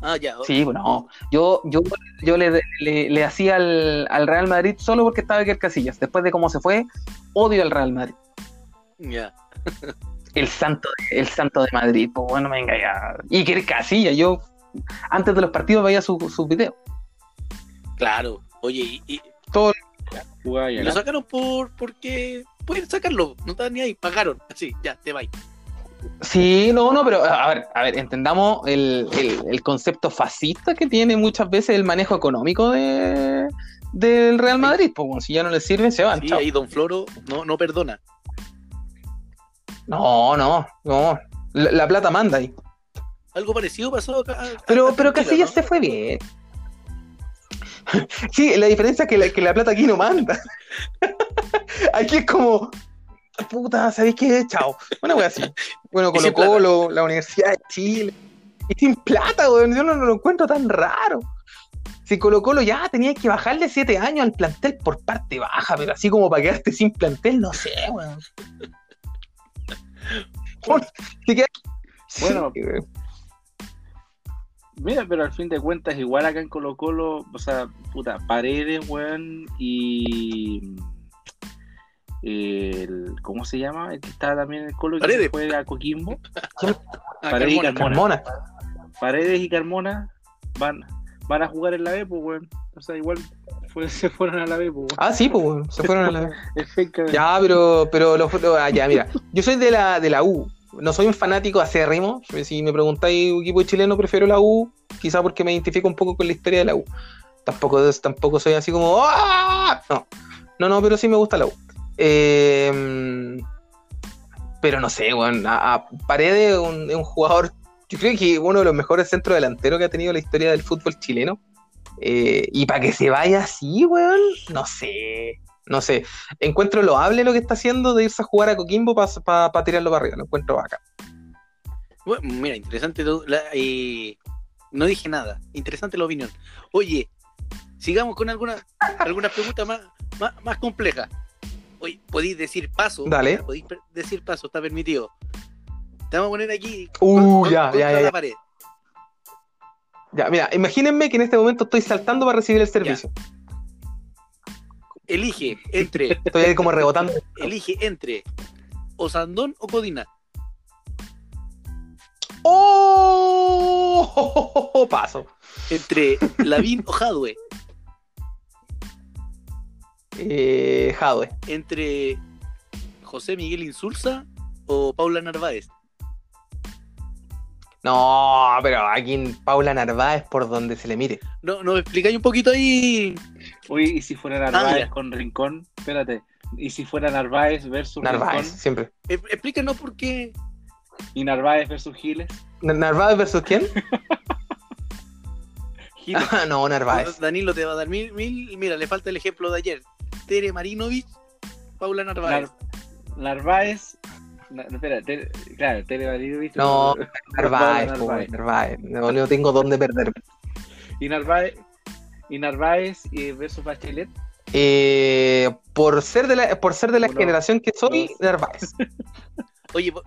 Ah, ya. Sí, bueno, yo, yo, yo le, le- le hacía al, al Real Madrid solo porque estaba Iker Casillas. Después de cómo se fue, odio al Real Madrid. Ya. El santo, el santo de Madrid, pues bueno, venga ya. Iker Casillas, yo antes de los partidos veía sus su videos. Claro. Oye, y, y Todo ya, lo sacaron por porque pueden sacarlo. No estaban ni ahí. Pagaron. Así, ya, te vais. Sí, no, no, pero a ver, a ver, entendamos el, el- el concepto fascista que tiene muchas veces el manejo económico de, del Real Madrid. Pues bueno, si ya no les sirve, se van. Sí, chao. ahí Don Floro no, no perdona. No, no, no. La, la plata manda ahí. Algo parecido pasó acá. Pero, en pero Casillas ¿no? se fue bien. [LAUGHS] Sí, la diferencia es que la, que la plata aquí no manda. [LAUGHS] Aquí es como, puta, ¿sabéis qué? Chao. Una wea así. Bueno, [LAUGHS] Colo Colo, la Universidad de Chile. Y sin plata, weón. Yo no, no lo encuentro tan raro. Si Colo Colo ya tenía que bajarle siete años al plantel por parte baja, pero así como para quedarte sin plantel, no sé, weón. Bueno, Sí, weón. Mira, pero al fin de cuentas, igual acá en Colo Colo, o sea, puta, Paredes, weón, y. El, ¿Cómo se llama? El que estaba también en el Colo, que Paredes. se fue a Coquimbo. [LAUGHS] Ah, Paredes y Carmona. Carmona. Paredes y Carmona van, van a jugar en la B, pues, weón. O sea, igual fue- [LAUGHS] se fueron a la B, pues, weón. Ah, sí, pues, weón. Se fueron a la. Penca, [LAUGHS] Ya, pero, pero lo, lo- ah, ya, mira, yo soy de la, de la U. No soy un fanático acérrimo. Si me preguntáis equipo chileno, prefiero la U, quizá porque me identifico un poco con la historia de la U. Tampoco, tampoco soy así como. ¡Ah! No, no, no, pero sí me gusta la U. Eh, pero no sé, weón. A, Paredes es un, es un jugador, yo creo que uno de los mejores centros delanteros que ha tenido la historia del fútbol chileno. Eh, y para que se vaya así, weón, no sé. No sé, encuentro loable lo que está haciendo de irse a jugar a Coquimbo para tirarlo para arriba, lo encuentro vaca. Bueno, mira, interesante. la- eh, no dije nada. Interesante la opinión. Oye, sigamos con alguna alguna pregunta más, más, más compleja. Oye, podéis decir paso. Dale. Podéis decir paso, está permitido. Te vamos a poner aquí. Uh, con- ya, ya, ya, la pared. Ya, mira, imagínense que en este momento estoy saltando para recibir el servicio. Elige entre, Estoy ahí como rebotando. elige entre Osandón o Codina. ¡Oh! Paso. Entre Lavín o Jadwe. Eh, Jadwe. Entre José Miguel Insulza o Paula Narváez. No, pero aquí en Paula Narváez por donde se le mire. No, ¿Nos explicáis un poquito ahí? Oye, ¿y si fuera Narváez con Rincón? Espérate. ¿Y si fuera Narváez versus Narváez, Rincón? siempre. Eh, Explícanos por qué. ¿Y Narváez versus Giles? ¿Narváez versus quién? [LAUGHS] Giles. Ah, no, Narváez. Danilo te va a dar mil, mil. Mira, le falta el ejemplo de ayer. Tere Marinovich, Paula Narváez. Nar- Narváez. Na- espera, claro, Tere Marinovich. No, [LAUGHS] Narváez, Narváez. Narváez. No, no tengo dónde perderme. Y Narváez. Y Narváez eh, versus Bachelet. Eh, por ser de la, por ser de la Uno, generación que soy, dos. Narváez. [LAUGHS] Oye, ¿por,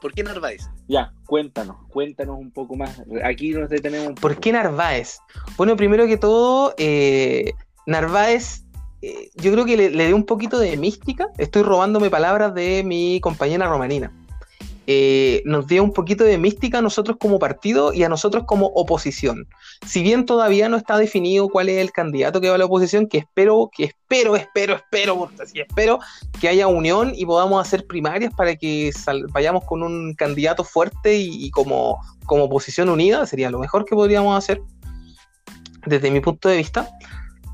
por qué Narváez? Ya, cuéntanos, cuéntanos un poco más. Aquí nos detenemos un ¿Por poco. qué Narváez? Bueno, primero que todo, eh, Narváez, eh, yo creo que le, le dio un poquito de mística. Estoy robándome palabras de mi compañera Romanina. Eh, nos dio un poquito de mística a nosotros como partido y a nosotros como oposición. Si bien todavía no está definido cuál es el candidato que va a la oposición, que espero, que espero, espero, espero, espero que haya unión y podamos hacer primarias para que vayamos con un candidato fuerte y, y como, como oposición unida, sería lo mejor que podríamos hacer desde mi punto de vista.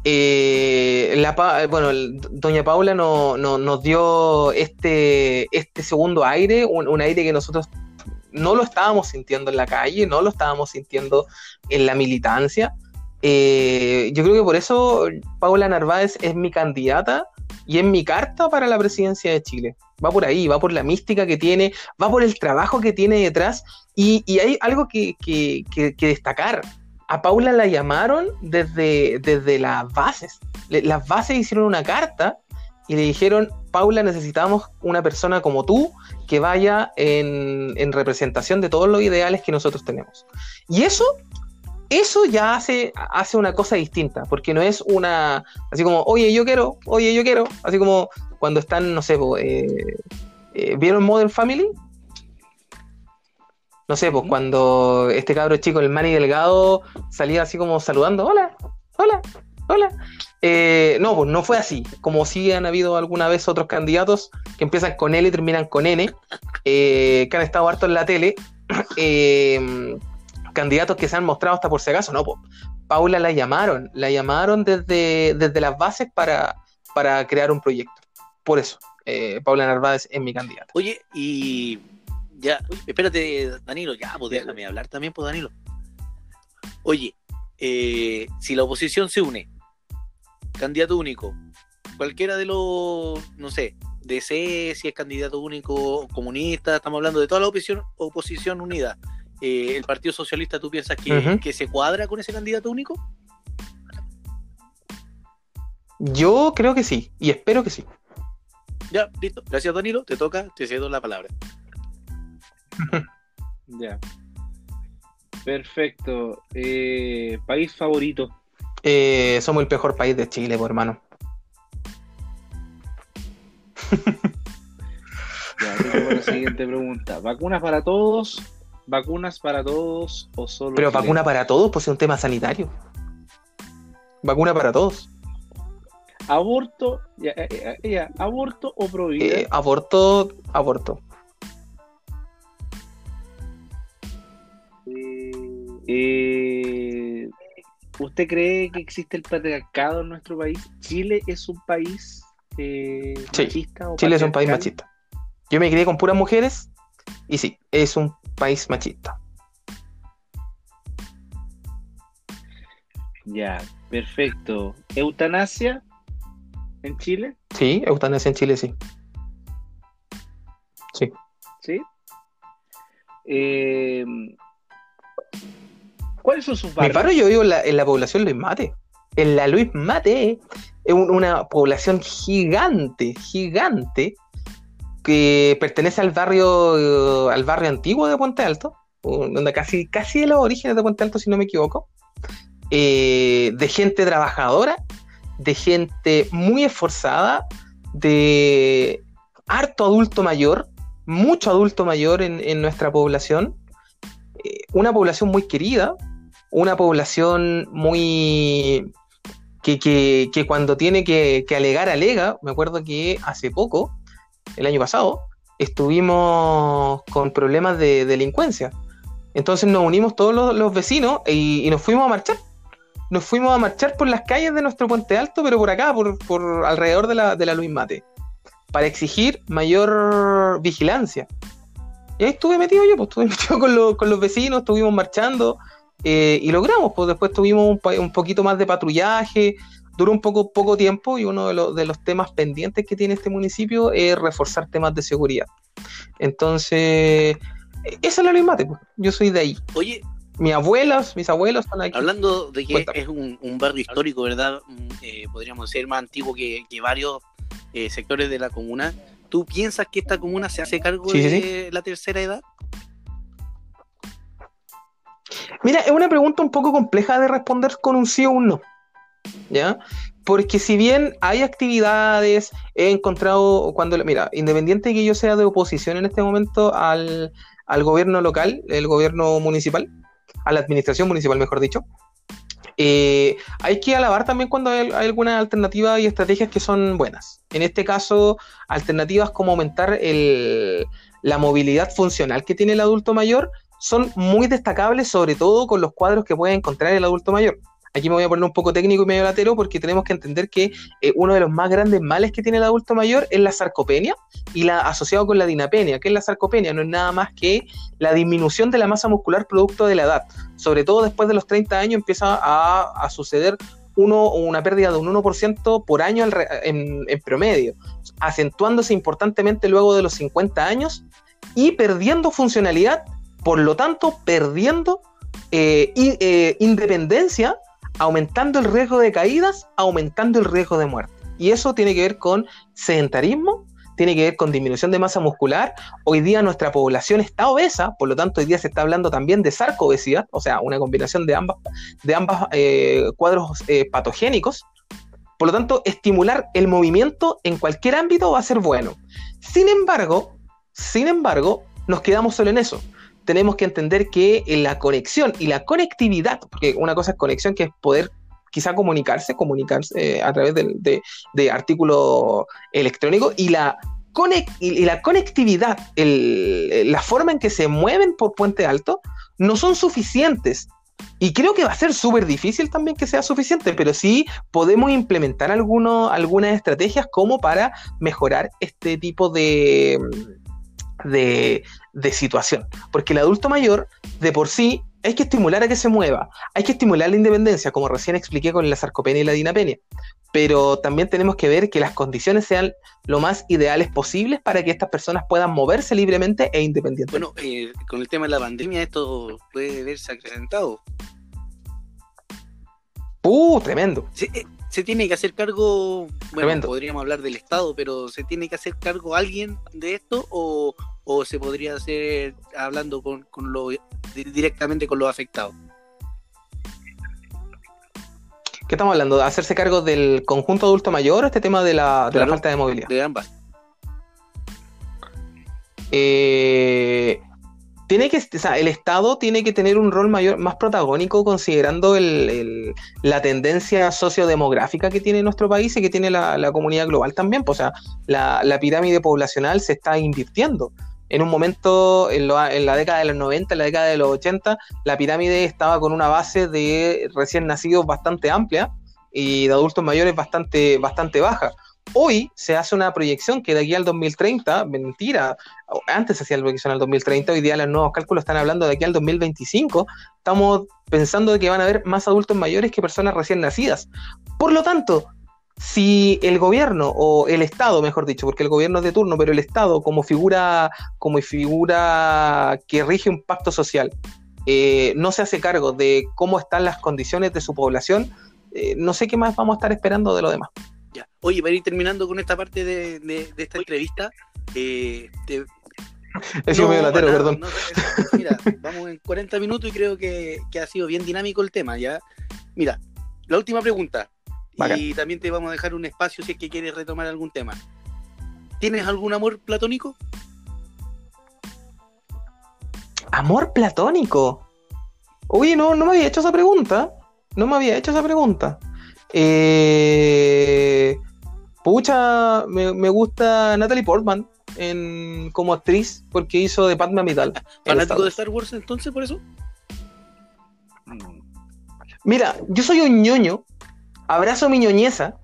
Eh, la bueno, doña Paula no- no- nos dio este, este segundo aire, un, un aire que nosotros no lo estábamos sintiendo en la calle, no lo estábamos sintiendo en la militancia. Eh, yo creo que por eso Paula Narváez es mi candidata y es mi carta para la presidencia de Chile. Va por ahí, va por la mística que tiene, va por el trabajo que tiene detrás y, hay algo que, destacar. A Paula la llamaron desde, desde las bases. las bases hicieron una carta y le dijeron, Paula, necesitamos una persona como tú que vaya en, en representación de todos los ideales que nosotros tenemos. Y eso eso ya hace, hace una cosa distinta, porque no es una, así como, oye, yo quiero, oye, yo quiero, así como cuando están, no sé, eh, eh, ¿vieron Modern Family? No sé, pues cuando este cabro chico, el Manny Delgado, salía así como saludando, hola, hola, hola. Eh, no, pues no fue así, como sí han habido alguna vez otros candidatos que empiezan con L y terminan con N, que han estado harto en la tele. Eh, [CLEARS THROAT] candidatos que se han mostrado hasta por si acaso, no, Paula la llamaron, la llamaron desde, desde las bases para, para crear un proyecto. Por eso, eh, Paula Narváez es mi candidata. Oye, y ya, espérate, Danilo, ya, pues déjame hablar también, pues Danilo. Oye, eh, si la oposición se une, candidato único, cualquiera de los, no sé, DC, si es candidato único, comunista, estamos hablando de toda la oposición, oposición unida eh, el Partido Socialista, ¿tú piensas que, se cuadra con ese candidato único? Yo creo que sí, y espero que sí. Ya, listo. Gracias, Danilo. Te toca, te cedo la palabra. [LAUGHS] ya. Perfecto. Eh, ¿País favorito? Eh, somos el mejor país de Chile, por hermano. ya, tengo la siguiente pregunta. ¿Vacunas para todos ¿Vacunas para todos o solo.? Pero vacuna para todos, pues es un tema sanitario. Vacuna para todos. Aborto, ya, ya, aborto o prohibida. Eh, aborto, aborto. Eh, ¿Usted cree que existe el patriarcado en nuestro país? ¿Chile es un país eh, machista? Chile es un país machista. Yo me crié con puras mujeres y sí, es un país machista. Ya, perfecto. ¿Eutanasia en Chile? Sí, eutanasia en Chile, sí. Sí. ¿Sí? Eh, ¿Cuáles son sus barrios? Mi barrio yo vivo en la, población Luis Mate. En la Luis Mate es una población gigante, gigante, que pertenece al barrio, al barrio antiguo de Puente Alto, donde casi, casi de los orígenes de Puente Alto, si no me equivoco, eh, de gente trabajadora, de gente muy esforzada, de harto adulto mayor, mucho adulto mayor en, nuestra población, eh, una población muy querida, una población muy... Que, que, cuando tiene que, que alegar, alega. Me acuerdo que hace poco el año pasado, estuvimos con problemas de delincuencia. Entonces nos unimos todos los, vecinos y, nos fuimos a marchar. Nos fuimos a marchar por las calles de nuestro puente alto, pero por acá, por, alrededor de la, de la Luis Mate, para exigir mayor vigilancia. Y ahí estuve metido yo, pues estuve [LAUGHS] metido con, los vecinos, estuvimos marchando eh, y logramos, pues después tuvimos un, un poquito más de patrullaje, duró un poco, poco tiempo y uno de, los temas pendientes que tiene este municipio es reforzar temas de seguridad. Entonces, esa es la misma pues. yo soy de ahí. Oye, mis abuelas, mis abuelos están aquí. Hablando de que es un, barrio histórico, ¿verdad? Mm, eh, podríamos ser más antiguo que, varios eh, sectores de la comuna. ¿Tú piensas que esta comuna se hace cargo de la tercera edad? Mira, es una pregunta un poco compleja de responder con un sí o un no. ¿ya? Porque si bien hay actividades, he encontrado, cuando, mira, independiente de que yo sea de oposición en este momento al, gobierno local, el gobierno municipal, a la administración municipal, mejor dicho, eh, hay que alabar también cuando hay, hay algunas alternativas y estrategias que son buenas. En este caso, alternativas como aumentar la movilidad funcional que tiene el adulto mayor son muy destacables, sobre todo con los cuadros que puede encontrar el adulto mayor Aquí me voy a poner un poco técnico y medio latero porque tenemos que entender que eh, uno de los más grandes males que tiene el adulto mayor es la sarcopenia y la asociado con la dinapenia. ¿Qué es la sarcopenia? No es nada más que la disminución de la masa muscular producto de la edad. Sobre todo después de los 30 años empieza a, suceder uno, una pérdida de un 1% por año en, en promedio, acentuándose importantemente luego de los 50 años y perdiendo funcionalidad, por lo tanto perdiendo eh, eh, independencia, aumentando el riesgo de caídas, aumentando el riesgo de muerte. Y eso tiene que ver con sedentarismo, tiene que ver con disminución de masa muscular. Hoy día nuestra población está obesa, por lo tanto hoy día se está hablando también de sarcoobesidad, o sea, una combinación de ambas, de ambas eh, cuadros patogénicos. Por lo tanto, estimular el movimiento en cualquier ámbito va a ser bueno. Sin embargo, sin embargo, nos quedamos solo en eso tenemos que entender que la conexión y la conectividad, porque una cosa es conexión, que es poder quizá comunicarse, comunicarse eh, a través de, de, artículos electrónicos, y la, y la conectividad, la forma en que se mueven por Puente Alto, no son suficientes. Y creo que va a ser súper difícil también que sea suficiente, pero sí podemos implementar algunas estrategias como para mejorar este tipo de, de, situación. Porque el adulto mayor, de por sí, hay que estimular a que se mueva, hay que estimular la independencia, como recién expliqué con la sarcopenia y la dinapenia. Pero también tenemos que ver que las condiciones sean lo más ideales posibles para que estas personas puedan moverse libremente e independientemente. Bueno, eh, con el tema de la pandemia, esto puede verse acrecentado. ¡Uh! Tremendo. Eh, se tiene que hacer cargo, bueno, podríamos hablar del Estado, pero ¿se tiene que hacer cargo alguien de esto o, se podría hacer hablando con, con lo, directamente con los afectados? ¿Qué estamos hablando? ¿De hacerse cargo del conjunto adulto mayor o este tema de la, de la falta de movilidad? De ambas. Eh, tiene que, el Estado tiene que tener un rol mayor, más protagónico considerando la tendencia sociodemográfica que tiene nuestro país y que tiene la, comunidad global también. Pues, o sea, la, pirámide poblacional se está invirtiendo. En un momento, en, la década de los 90, en la década de los 80, la pirámide estaba con una base de recién nacidos bastante amplia y de adultos mayores bastante, bastante baja. Hoy se hace una proyección que de aquí al 2030, mentira, antes se hacía la proyección al 2030, hoy día los nuevos cálculos están hablando de aquí al 2025, estamos pensando de que van a haber más adultos mayores que personas recién nacidas. Por lo tanto, si el gobierno o el Estado, mejor dicho, porque el gobierno es de turno, pero el Estado como figura, como figura que rige un pacto social, eh, no se hace cargo de cómo están las condiciones de su población, eh, no sé qué más vamos a estar esperando de lo demás. Ya. Oye, para ir terminando con esta parte de, esta entrevista, eh, medio latero, perdón. mira, vamos en 40 minutos y creo que, ha sido bien dinámico el tema, ¿ya? Mira, la última pregunta. Y también te vamos a dejar un espacio si es que quieres retomar algún tema. ¿Tienes algún amor platónico? ¿Amor platónico? Oye, no, no me había hecho esa pregunta. No me había hecho esa pregunta. Eh, pucha, me, gusta Natalie Portman en, como actriz porque hizo de Padma Vital. ¿Fanático de Star Wars entonces por eso? Mira, yo soy un ñoño, abrazo mi ñoñeza.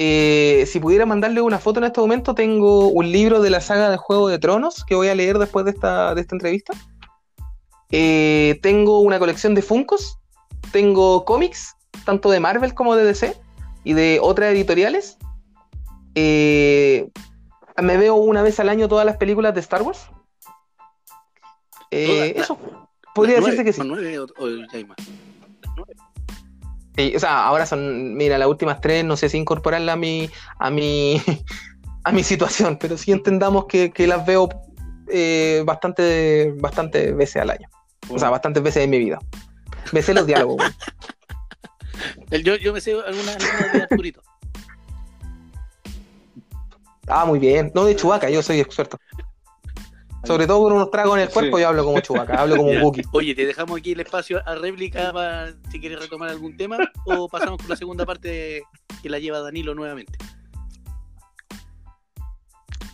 Eh, si pudiera mandarle una foto en este momento, tengo un libro de la saga de Juego de Tronos que voy a leer después de esta, de esta entrevista. Eh, tengo una colección de Funcos, tengo cómics tanto de Marvel como de DC y de otras editoriales. Eh, me veo una vez al año todas las películas de Star Wars. Eh, eso. Podría decirse que sí. o sea, ahora son, mira, las últimas tres, no sé si incorporarla a mi, a mi, [LAUGHS] a mi situación, pero sí entendamos que, las veo eh, bastante, bastante veces al año. O sea, bastantes veces en mi vida. Me sé los diálogos. [LAUGHS] yo, yo me sé alguna de Arturito. Ah, muy bien. No de Chubaca, yo soy experto. Sobre todo con unos tragos en el cuerpo, yo hablo como Chubaca, hablo como [LAUGHS] un Wookiee. Oye, te dejamos aquí el espacio a réplica para si quieres retomar algún tema o pasamos por la segunda parte que la lleva Danilo nuevamente.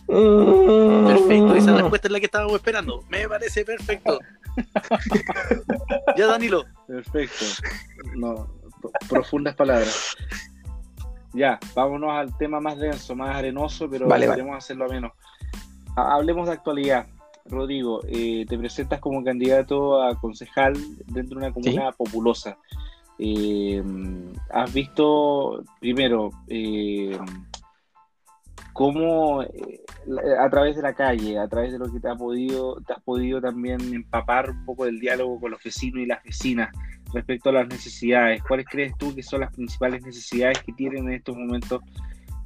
Perfecto, esa respuesta es la que estábamos esperando. Me parece perfecto. [LAUGHS] ya, Danilo. Perfecto. No, profundas palabras. Ya, vámonos al tema más denso, más arenoso, pero Vale, queremos hacerlo a menos. Ha- Hablemos de actualidad. Rodrigo, eh, te presentas como candidato a concejal dentro de una comuna populosa. Eh, ¿Has visto, primero, eh, cómo a través de la calle, a través de lo que te, ha podido, te has podido también empapar un poco del diálogo con los vecinos y las vecinas respecto a las necesidades? ¿Cuáles crees tú que son las principales necesidades que tienen en estos momentos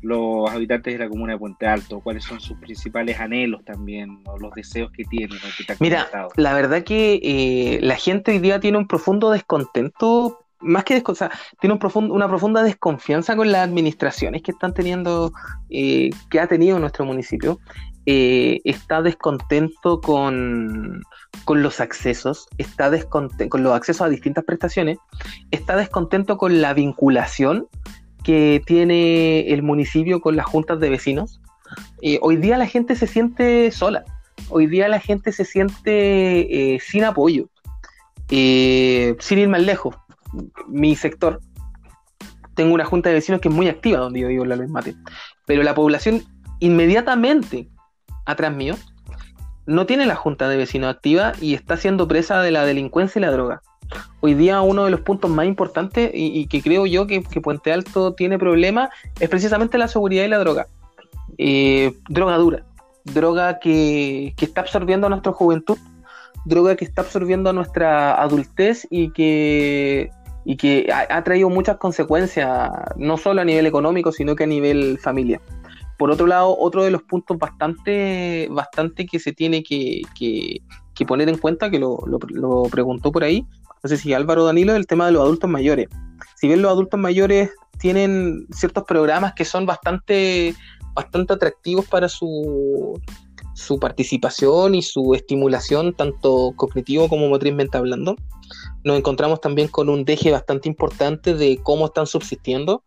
los habitantes de la comuna de Puente Alto? ¿Cuáles son sus principales anhelos también, o los deseos que tienen? que te Mira, comentado? la verdad que eh, la gente hoy día tiene un profundo descontento, más que desco- o sea, tiene un profundo, una profunda desconfianza con las administraciones que están teniendo, eh, que ha tenido nuestro municipio. Eh, está descontento con, con los accesos, está descontento con los accesos a distintas prestaciones, está descontento con la vinculación que tiene el municipio con las juntas de vecinos. Eh, hoy día la gente se siente sola hoy día la gente se siente eh, sin apoyo. Sin ir más lejos, mi sector, tengo una junta de vecinos que es muy activa donde yo vivo en la Luis Mate, pero la población inmediatamente atrás mío no tiene la junta de vecinos activa y está siendo presa de la delincuencia y la droga. Hoy día uno de los puntos más importantes y, que creo yo que, Puente Alto tiene problemas es precisamente la seguridad y la droga. Eh, droga dura droga que, que está absorbiendo a nuestra juventud, droga que está absorbiendo a nuestra adultez y que, y que ha, ha traído muchas consecuencias, no solo a nivel económico, sino que a nivel familia. Por otro lado, otro de los puntos bastante, bastante que se tiene que, que- que poner en cuenta, que lo, lo- preguntó por ahí, no sé si Álvaro Danilo, el tema de los adultos mayores. Si bien los adultos mayores tienen ciertos programas que son bastante bastante atractivos para su, su participación y su estimulación, tanto cognitivo como motrizmente hablando. Nos encontramos también con un deje bastante importante de cómo están subsistiendo,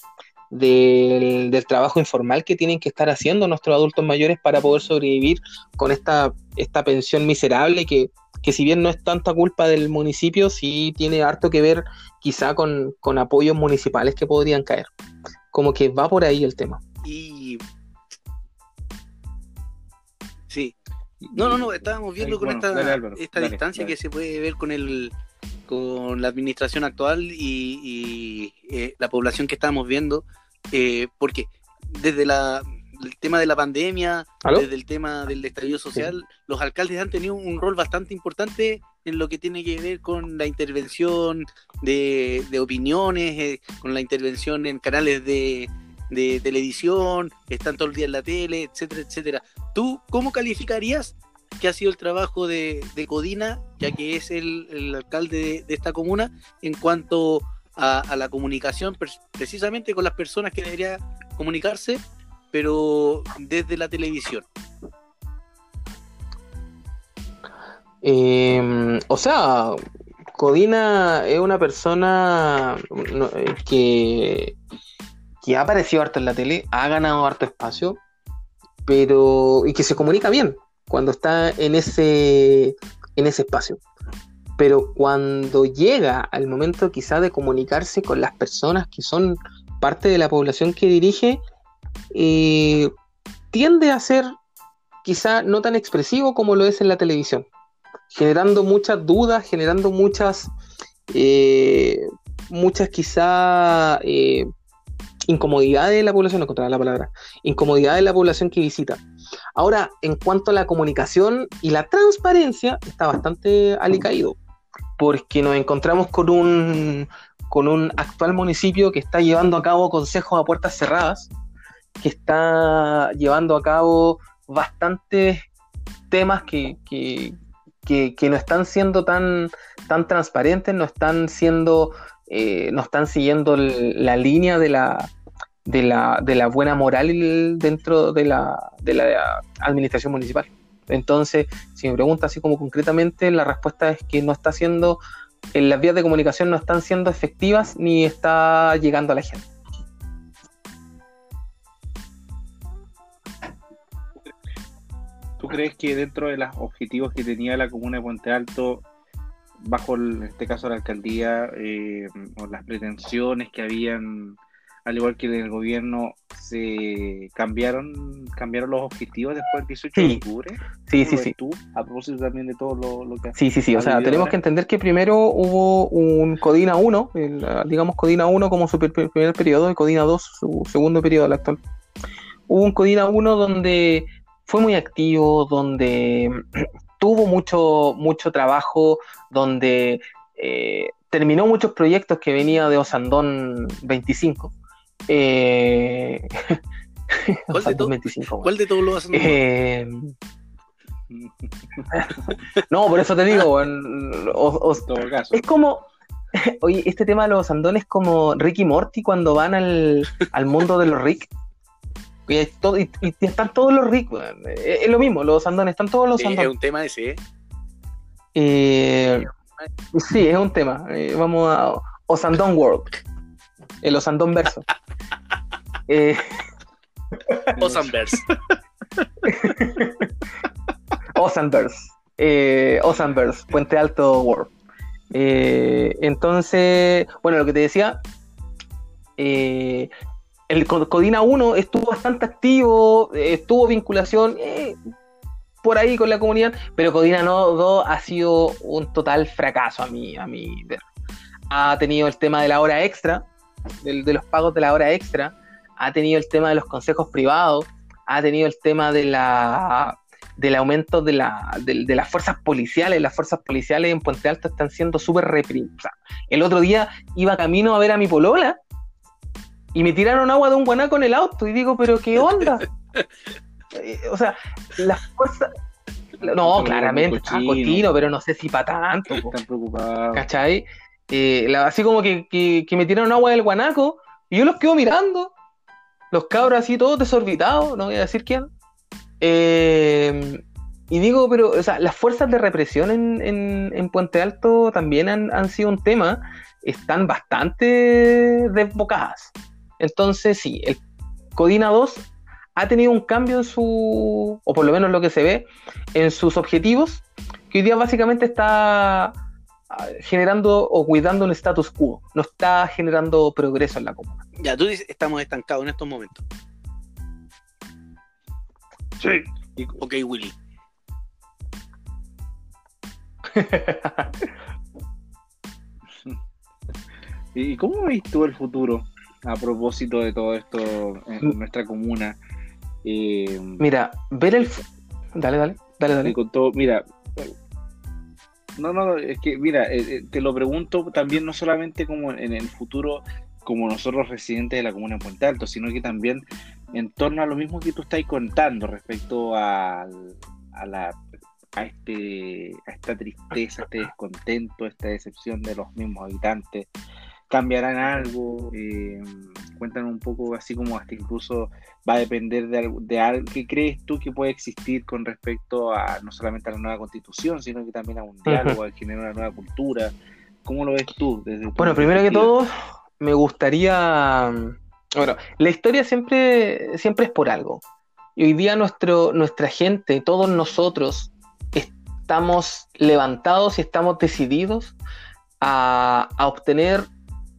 del, del trabajo informal que tienen que estar haciendo nuestros adultos mayores para poder sobrevivir con esta, esta pensión miserable que, que si bien no es tanta culpa del municipio, sí tiene harto que ver quizá con, con apoyos municipales que podrían caer. Como que va por ahí el tema. Y. Sí. No, no, no, estábamos viendo con esta, dale, Álvaro, esta dale, distancia dale. que se puede ver con el con la administración actual y, y, eh, la población que estamos viendo, eh, porque desde la, el tema de la pandemia, ¿Aló? desde el tema del estallido social, los alcaldes han tenido un rol bastante importante en lo que tiene que ver con la intervención de, de opiniones, eh, con la intervención en canales de, de televisión, están todo el día en la tele, etcétera, etcétera. ¿Tú cómo calificarías que ha sido el trabajo de, de Codina, ya que es el, el alcalde de, de esta comuna, en cuanto a, a la comunicación pre- precisamente con las personas que debería comunicarse, pero desde la televisión? Eh, o sea, Codina es una persona eh, que, que ha aparecido harto en la tele, ha ganado harto espacio, pero y que se comunica bien cuando está en ese, en ese espacio. Pero cuando llega al momento quizá de comunicarse con las personas que son parte de la población que dirige, eh, tiende a ser quizá no tan expresivo como lo es en la televisión generando muchas dudas, generando muchas, eh, muchas quizá eh, incomodidades de la población, no encontraba la palabra, incomodidades de la población que visita. Ahora, en cuanto a la comunicación y la transparencia, está bastante alicaído, porque nos encontramos con un, con un actual municipio que está llevando a cabo consejos a puertas cerradas, que está llevando a cabo bastantes temas que, que, que, no están siendo tan, tan transparentes, no están siendo, eh, no están siguiendo la línea de la, de la, de la buena moral dentro de la, de la administración municipal. Entonces, si me pregunta así como concretamente, la respuesta es que no está siendo, en las vías de comunicación no están siendo efectivas ni está llegando a la gente. ¿Tú crees que dentro de los objetivos que tenía la comuna de Puente Alto bajo en este caso la alcaldía eh, o las pretensiones que habían al igual que en el gobierno se cambiaron cambiaron los objetivos después del 18 de octubre. Sí sí sí. tú a propósito también de todo lo, lo que sí sí sí o sea tenemos que entender que primero hubo un Codina 1 el, digamos Codina 1 como su primer periodo y Codina 2 su segundo periodo el actual. Hubo un Codina 1 donde fue muy activo donde [CLEARS THROAT] tuvo mucho, mucho trabajo, donde eh, terminó muchos proyectos que venía de Osandón 25. Eh... [LAUGHS] ¿Cuál, de 25, ¿Cuál, de todos los Osandón? Eh... no, por eso te digo, es como, [LAUGHS] oye, este tema de los Osandones es como Ricky Morty cuando van al, al mundo de los Rick y, están todos los ricos. Es, lo mismo, los andones, están todos los sí, Es un tema ese, ¿eh? eh sí, es un tema. Eh, vamos a Osandón World. El Osandón verso. eh, Osanverse. Osanverse. Eh, Osanverse, Puente Alto World. Eh, entonces, bueno, lo que te decía, eh, el Codina 1 estuvo bastante activo, estuvo vinculación por ahí con la comunidad, pero Codina 2 ha sido un total fracaso a mí, a mí. Ha tenido el tema de la hora extra, de, los pagos de la hora extra, ha tenido el tema de los consejos privados, ha tenido el tema de la del aumento de, la, de, las fuerzas policiales. Las fuerzas policiales en Puente Alto están siendo súper reprimidas. el otro día iba camino a ver a mi polola y me tiraron agua de un guanaco en el auto y digo, pero ¿qué onda? [LAUGHS] Eh, o sea, las fuerzas... No, claramente, está cochino, pero no sé si para tanto. Están preocupados. ¿Cachai? Eh, así como que, que, me tiraron agua del guanaco y yo los quedo mirando. Los cabros así todos desorbitados, no voy a decir quién. Eh, y digo, pero, o sea, las fuerzas de represión en, en, en Puente Alto también han, han, sido un tema, están bastante desbocadas. Entonces, sí, el Codina 2 ha tenido un cambio en su, o por lo menos lo que se ve, en sus objetivos, que hoy día básicamente está generando o cuidando un status quo, no está generando progreso en la comuna. Ya, tú dices, estamos estancados en estos momentos. Sí. Ok, Willy. [LAUGHS] ¿Y cómo ves tú el futuro? a propósito de todo esto en mm. nuestra comuna. Eh, mira, ver el... Dale, dale, dale, dale. mira, no, no, es que, mira, eh, eh, te lo pregunto también no solamente como en el futuro, como nosotros residentes de la comuna de Puente Alto, sino que también en torno a lo mismo que tú estás contando respecto a, a la a este a esta tristeza, este descontento, esta decepción de los mismos habitantes, cambiarán algo, eh, cuentan un poco así como hasta incluso va a depender de, de algo que crees tú que puede existir con respecto a no solamente a la nueva constitución, sino que también a un diálogo, a generar una nueva cultura. ¿Cómo lo ves tú? Desde bueno, primero que todo, me gustaría... Bueno, la historia siempre, siempre es por algo. Y hoy día nuestro, nuestra gente, todos nosotros, estamos levantados y estamos decididos a, a obtener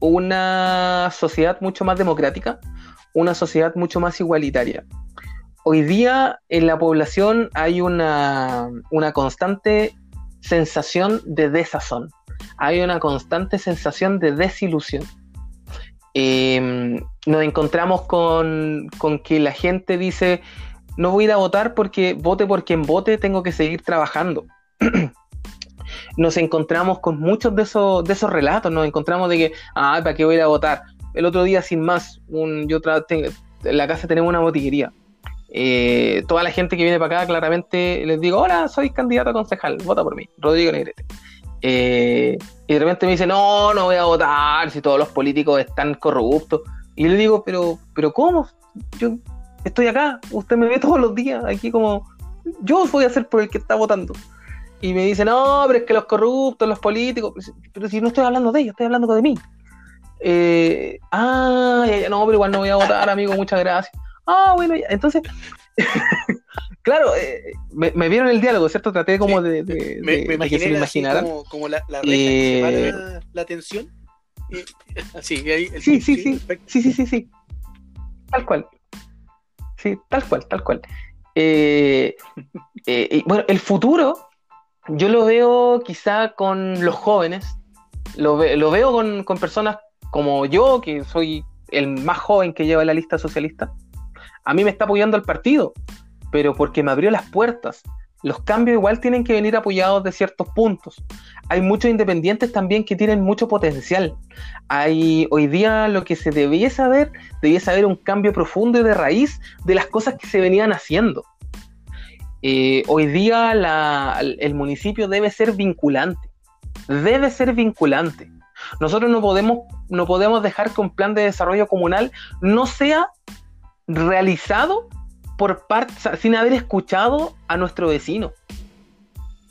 una sociedad mucho más democrática, una sociedad mucho más igualitaria. Hoy día en la población hay una, constante sensación de desazón, hay una constante sensación de desilusión. Em, nos encontramos con, con, que la gente dice, no voy a ir a votar porque vote por quien vote, tengo que seguir trabajando. [CLEARS THROAT] nos encontramos con muchos de esos, de esos relatos, nos encontramos de que, ah, ¿para qué voy a ir a votar? El otro día, sin más, yo en la casa tenemos una botillería. Eh, toda la gente que viene para acá, claramente les digo, hola, soy candidato a concejal, vota por mí, Rodrigo Negrete. Eh, y de repente me dice, no, no voy a votar si todos los políticos están corruptos. Y yo le digo, pero, pero ¿cómo? Yo estoy acá, usted me ve todos los días, aquí como, yo voy a ser por el que está votando y me dicen, no, pero es que los corruptos, los políticos, pero si no estoy hablando de ellos, estoy hablando de mí. Eh, ah, no, pero igual no voy a votar, amigo, muchas gracias. Ah, bueno, ya. entonces, [LAUGHS] claro, eh, me, me, vieron el diálogo, ¿cierto? Traté como Sí. de, de, Me, de- me de que se imaginaran. como, como la, la reja Eh, que separa la, la tensión. [LAUGHS] Así, y ahí el Sí, sí, sí. perfecto. Sí, sí, sí, sí. Tal cual. Sí, tal cual, tal cual. Eh, eh, y bueno, el futuro yo lo veo quizá con los jóvenes, lo, ve- lo veo con, con personas como yo, que soy el más joven que lleva la lista socialista. A mí me está apoyando el partido, pero porque me abrió las puertas. Los cambios igual tienen que venir apoyados de ciertos puntos. Hay muchos independientes también que tienen mucho potencial. Hay hoy día lo que se debía saber, debía saber un cambio profundo y de raíz de las cosas que se venían haciendo. Eh, hoy día la- el municipio debe ser vinculante, debe ser vinculante. Nosotros no podemos, no podemos dejar que un plan de desarrollo comunal no sea realizado por parte, sin haber escuchado a nuestro vecino.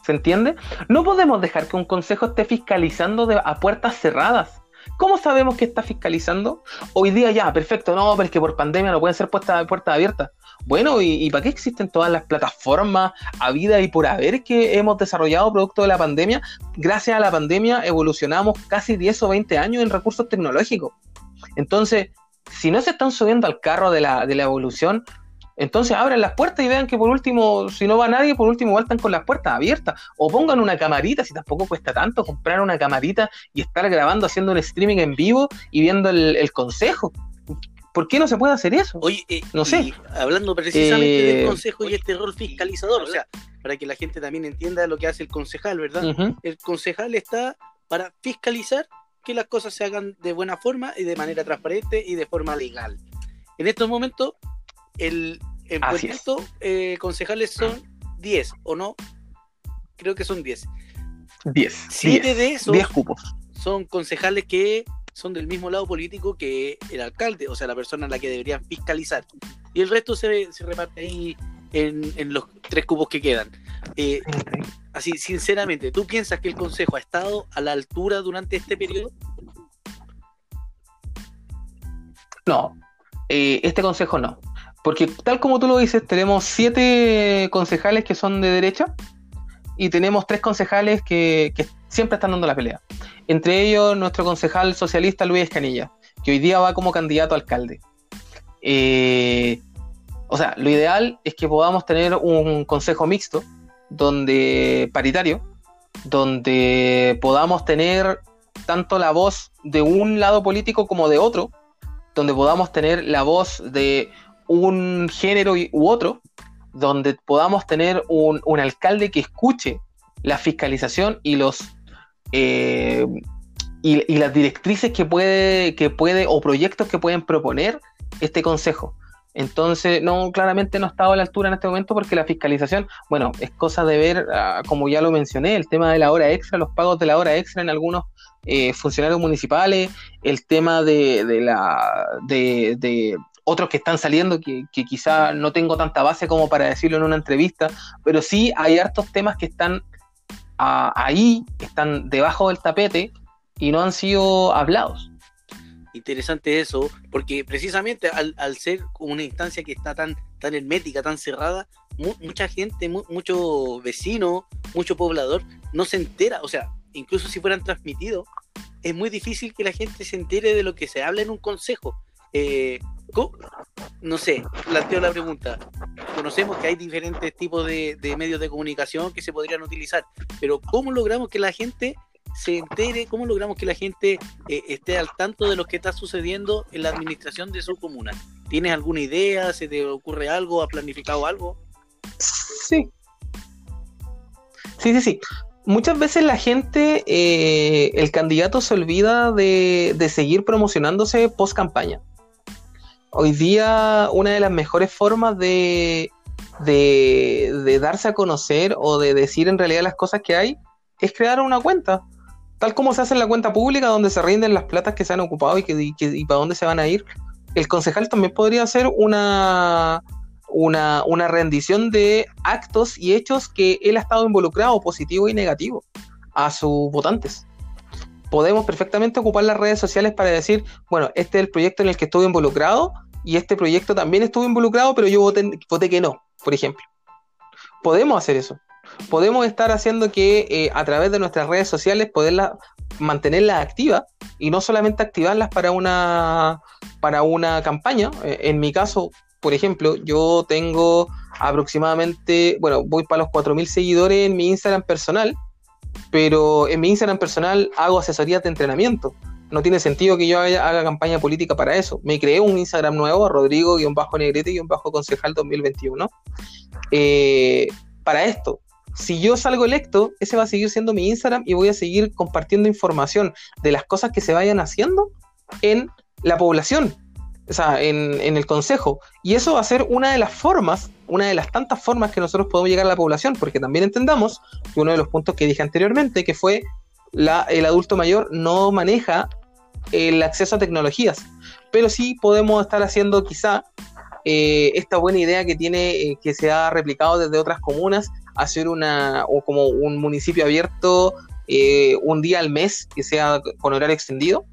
¿Se entiende? No podemos dejar que un consejo esté fiscalizando a puertas cerradas. ¿Cómo sabemos que está fiscalizando? Hoy día ya, perfecto, no, pero es que por pandemia no pueden ser puestas puertas abiertas. Bueno, ¿y, y para qué existen todas las plataformas a vida y por haber que hemos desarrollado producto de la pandemia? Gracias a la pandemia evolucionamos casi 10 o 20 años en recursos tecnológicos. Entonces, si no se están subiendo al carro de la, de la evolución, entonces abran las puertas y vean que por último, si no va nadie, por último están con las puertas abiertas. O pongan una camarita, si tampoco cuesta tanto comprar una camarita y estar grabando, haciendo un streaming en vivo y viendo el, el consejo. ¿Por qué no se puede hacer eso? Oye, eh, No sé. hablando precisamente Eh, del consejo y este rol fiscalizador, o sea, para que la gente también entienda lo que hace el concejal, ¿verdad? El concejal está para fiscalizar que las cosas se hagan de buena forma y de manera transparente y de forma legal. En estos momentos, el, en Puerto eh, concejales son 10, ¿o no? Creo que son 10. 10. Siete de esos 10 cupos. son concejales que son del mismo lado político que el alcalde, o sea, la persona a la que deberían fiscalizar. Y el resto se, se reparte ahí en, en los tres cupos que quedan. Eh, así, sinceramente, ¿tú piensas que el consejo ha estado a la altura durante este periodo? No, eh, este consejo no. Porque tal como tú lo dices, tenemos siete concejales que son de derecha y tenemos tres concejales que, que siempre están dando la pelea. Entre ellos, nuestro concejal socialista Luis Escanilla, que hoy día va como candidato a alcalde. Eh, o sea, lo ideal es que podamos tener un consejo mixto, donde paritario, donde podamos tener tanto la voz de un lado político como de otro, donde podamos tener la voz de un género u otro, donde podamos tener un, un alcalde que escuche la fiscalización y los eh, y, las directrices que puede, que puede o proyectos que pueden proponer este consejo. Entonces, no, claramente no estaba a la altura en este momento porque la fiscalización, bueno, es cosa de ver, ah, como ya lo mencioné, el tema de la hora extra, los pagos de la hora extra en algunos eh, funcionarios municipales, el tema de, la de, de otros que están saliendo que, que quizá no tengo tanta base como para decirlo en una entrevista, pero sí hay hartos temas que están ah, ahí, están debajo del tapete y no han sido hablados. Interesante eso, porque precisamente al, ser una instancia que está tan, tan hermética, tan cerrada, mu- mucha gente, mu- mucho vecino, mucho poblador, no se entera, o sea, incluso si fueran transmitidos, es muy difícil que la gente se entere de lo que se habla en un consejo. Eh, no sé, planteo la pregunta. Conocemos que hay diferentes tipos de, medios de comunicación que se podrían utilizar, pero ¿cómo logramos que la gente se entere, cómo logramos que la gente eh, esté al tanto de lo que está sucediendo en la administración de su comuna? ¿Tienes alguna idea? ¿Se te ocurre algo? ¿Has planificado algo? Sí. Sí, sí, sí. Muchas veces la gente, eh, el candidato se olvida de, de seguir promocionándose post campaña. Hoy día una de las mejores formas de, de, darse a conocer o de decir en realidad las cosas que hay es crear una cuenta. Tal como se hace en la cuenta pública donde se rinden las platas que se han ocupado y, que, y, que- y para dónde se van a ir. El concejal también podría hacer una, una, una rendición de actos y hechos que él ha estado involucrado, positivo y negativo, a sus votantes. Podemos perfectamente ocupar las redes sociales para decir, bueno, este es el proyecto en el que estuve involucrado y este proyecto también estuvo involucrado, pero yo voté, voté que no, por ejemplo. Podemos hacer eso. Podemos estar haciendo que eh, a través de nuestras redes sociales poderla mantenerlas activas y no solamente activarlas para una para una campaña. Eh, en mi caso, por ejemplo, yo tengo aproximadamente, bueno, voy para los 4.000 seguidores en mi Instagram personal, pero en mi Instagram personal hago asesorías de entrenamiento. No tiene sentido que yo haga, campaña política para eso. Me creé un Instagram nuevo, Rodrigo-Negrete-Concejal 2021, eh, para esto. Si yo salgo electo, ese va a seguir siendo mi Instagram y voy a seguir compartiendo información de las cosas que se vayan haciendo en la población, o sea, en, el consejo. Y eso va a ser una de las formas, una de las tantas formas que nosotros podemos llegar a la población, porque también entendamos que uno de los puntos que dije anteriormente, que fue la, el adulto mayor no maneja el acceso a tecnologías, pero sí podemos estar haciendo quizá eh, esta buena idea que tiene, eh, que se ha replicado desde otras comunas, hacer una, o como un municipio abierto eh, un día al mes, que sea con horario extendido,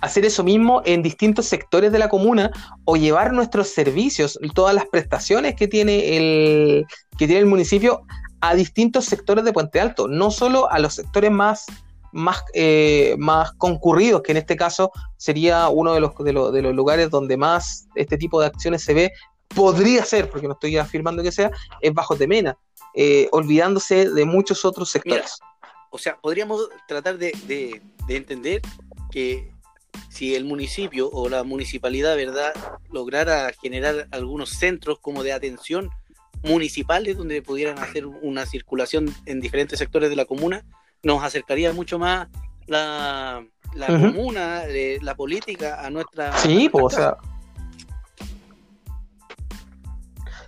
hacer eso mismo en distintos sectores de la comuna o llevar nuestros servicios, todas las prestaciones que tiene el, que tiene el municipio a distintos sectores de Puente Alto, no solo a los sectores más, más, eh, más concurridos, que en este caso sería uno de los, de, los lugares donde más este tipo de acciones se ve, podría ser, porque no estoy afirmando que sea, es Bajo de Mena, eh, olvidándose de muchos otros sectores. o sea, podríamos tratar de, de, de entender que si el municipio o la municipalidad, ¿verdad?, lograra generar algunos centros como de atención municipales donde pudieran hacer una circulación en diferentes sectores de la comuna, nos acercaría mucho más la, la comuna, eh, la política a nuestra. Sí, pues, o sea.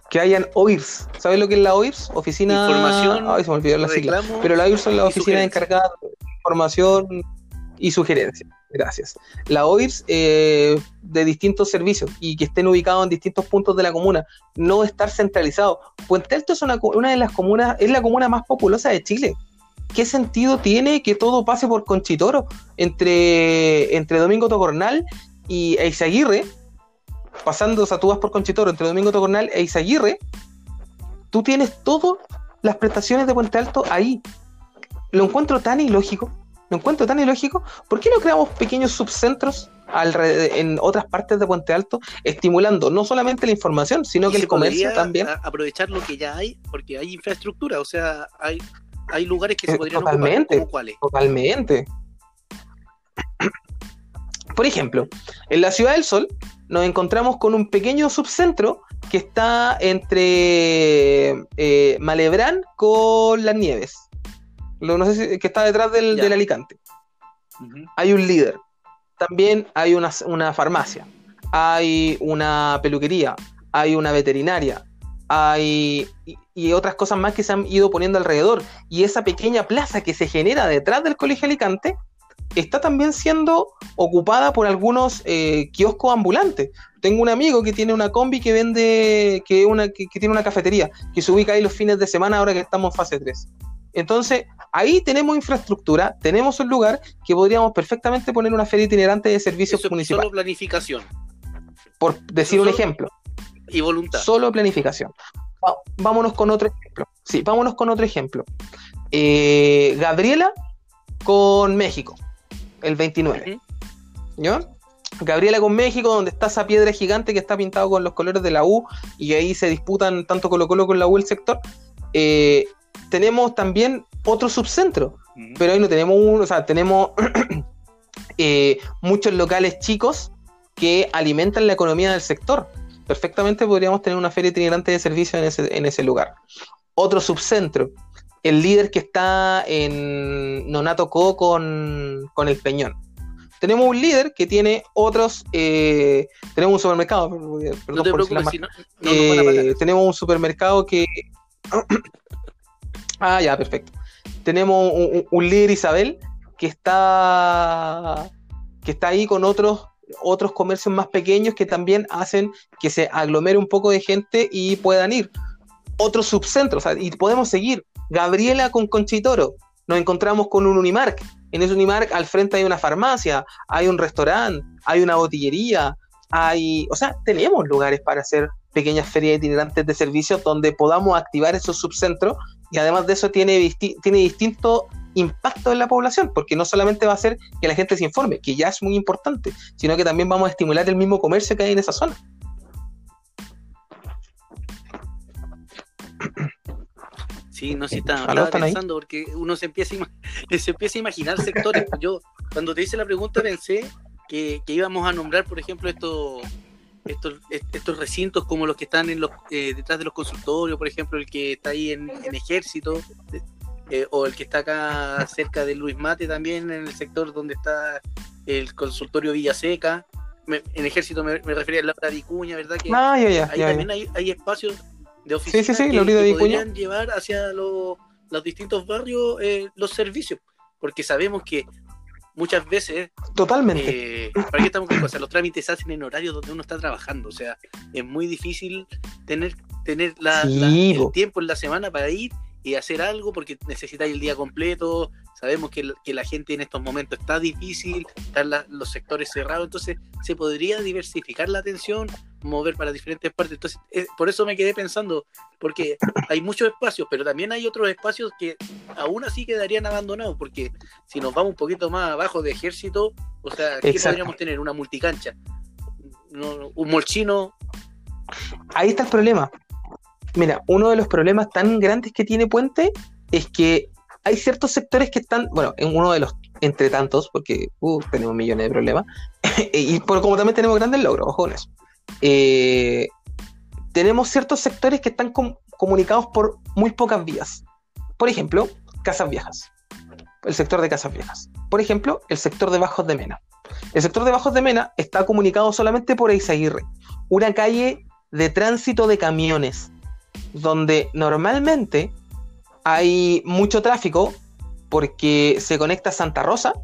Que hayan OIRS. ¿Sabes lo que es la OIRS? Oficina. Información. Ay, se me olvidó la sigla. Pero la OIRS son las oficinas encargadas de información y sugerencia. Gracias. La OIRS eh, de distintos servicios y que estén ubicados en distintos puntos de la comuna, no estar centralizado. Puente Alto es una, de las comunas, es la comuna más populosa de Chile. ¿Qué sentido tiene que todo pase por Conchitoro entre, entre Domingo Tocornal y Eizaguirre? Pasando, o sea, tú vas por Conchitoro entre Domingo Tocornal e Eizaguirre, tú tienes todas las prestaciones de Puente Alto ahí. Lo encuentro tan ilógico lo encuentro tan ilógico. ¿Por qué no creamos pequeños subcentros en otras partes de Puente Alto, estimulando no solamente la información, sino que el comercio también? Aprovechar lo que ya hay, porque hay infraestructura, o sea, hay, hay lugares que se eh, podrían totalmente, ocupar, cuáles. Totalmente. Por ejemplo, en la Ciudad del Sol nos encontramos con un pequeño subcentro que está entre eh, Malebrán con Las Nieves no sé si, que está detrás del, Alicante. Hay un líder. También hay una, farmacia. Hay una peluquería. Hay una veterinaria. Hay y, otras cosas más que se han ido poniendo alrededor. Y esa pequeña plaza que se genera detrás del Colegio Alicante está también siendo ocupada por algunos eh, kioscos ambulantes. Tengo un amigo que tiene una combi que vende, que, una, que, tiene una cafetería, que se ubica ahí los fines de semana ahora que estamos en fase 3. Entonces, ahí tenemos infraestructura, tenemos un lugar que podríamos perfectamente poner una feria itinerante de servicios municipales. Solo planificación. Por decir un ejemplo. Y voluntad. Solo planificación. vámonos con otro ejemplo. Sí, vámonos con otro ejemplo. Eh, Gabriela con México, el 29. ¿Ya? Gabriela con México, donde está esa piedra gigante que está pintado con los colores de la U y ahí se disputan tanto Colo Colo con la U el sector. Eh, tenemos también otro subcentro, pero ahí no tenemos uno, o sea, tenemos [CLEARS THROAT] eh, muchos locales chicos que alimentan la economía del sector. Perfectamente podríamos tener una feria itinerante de servicios en ese, en ese lugar. Otro subcentro, el líder que está en Nonato Co con, con el Peñón. Tenemos un líder que tiene otros, eh, tenemos un supermercado, perdón, tenemos un supermercado que Ah, ya, perfecto. Tenemos un, líder Isabel que está, que está ahí con otros, otros comercios más pequeños que también hacen que se aglomere un poco de gente y puedan ir. Otros subcentros, y podemos seguir. Gabriela con Conchitoro. Nos encontramos con un Unimark. En ese Unimark al frente hay una farmacia, hay un restaurante, hay una botillería, hay, o sea, tenemos lugares para hacer pequeñas ferias itinerantes de servicios donde podamos activar esos subcentros y además de eso tiene, tiene distinto impacto en la población, porque no solamente va a ser que la gente se informe, que ya es muy importante, sino que también vamos a estimular el mismo comercio que hay en esa zona. Sí, no sé si estaba, pensando porque uno se empieza, a se [LAUGHS] empieza a imaginar sectores. Yo, cuando te hice la pregunta, pensé que, íbamos a nombrar, por ejemplo, estos, estos, estos recintos como los que están en los, eh, detrás de los consultorios, por ejemplo, el que está ahí en, ejército, eh, o el que está acá cerca de Luis Mate también, en el sector donde está el consultorio Villaseca. en ejército me, refería a la Vicuña, ¿verdad? Que ah, ahí también hay, hay espacios de oficinas sí, que, podrían llevar hacia los distintos barrios eh, los servicios, porque sabemos que muchas veces totalmente. eh, para qué estamos con cosas los trámites se hacen en horarios donde uno está trabajando o sea es muy difícil tener tener la, el tiempo en la semana para ir y hacer algo porque necesitáis el día completo. Sabemos que, que, la gente en estos momentos está difícil, están los sectores cerrados, entonces se podría diversificar la atención, mover para diferentes partes. Entonces, eh, por eso me quedé pensando, porque hay muchos espacios, pero también hay otros espacios que aún así quedarían abandonados, porque si nos vamos un poquito más abajo de ejército, o sea, ¿qué podríamos tener? Una multicancha, un molchino. Ahí está el problema. Mira, uno de los problemas tan grandes que tiene Puente es que hay ciertos sectores que están, bueno, en uno de los entre tantos, porque uh, tenemos millones de problemas, [LAUGHS] y por, como también tenemos grandes logros, ojo eh, tenemos ciertos sectores que están comunicados por muy pocas vías. Por ejemplo, casas viejas. El sector de casas viejas. Por ejemplo, el sector de Bajos de Mena. El sector de Bajos de Mena está comunicado solamente por Eizaguirre, una calle de tránsito de camiones donde normalmente hay mucho tráfico porque se conecta Santa Rosa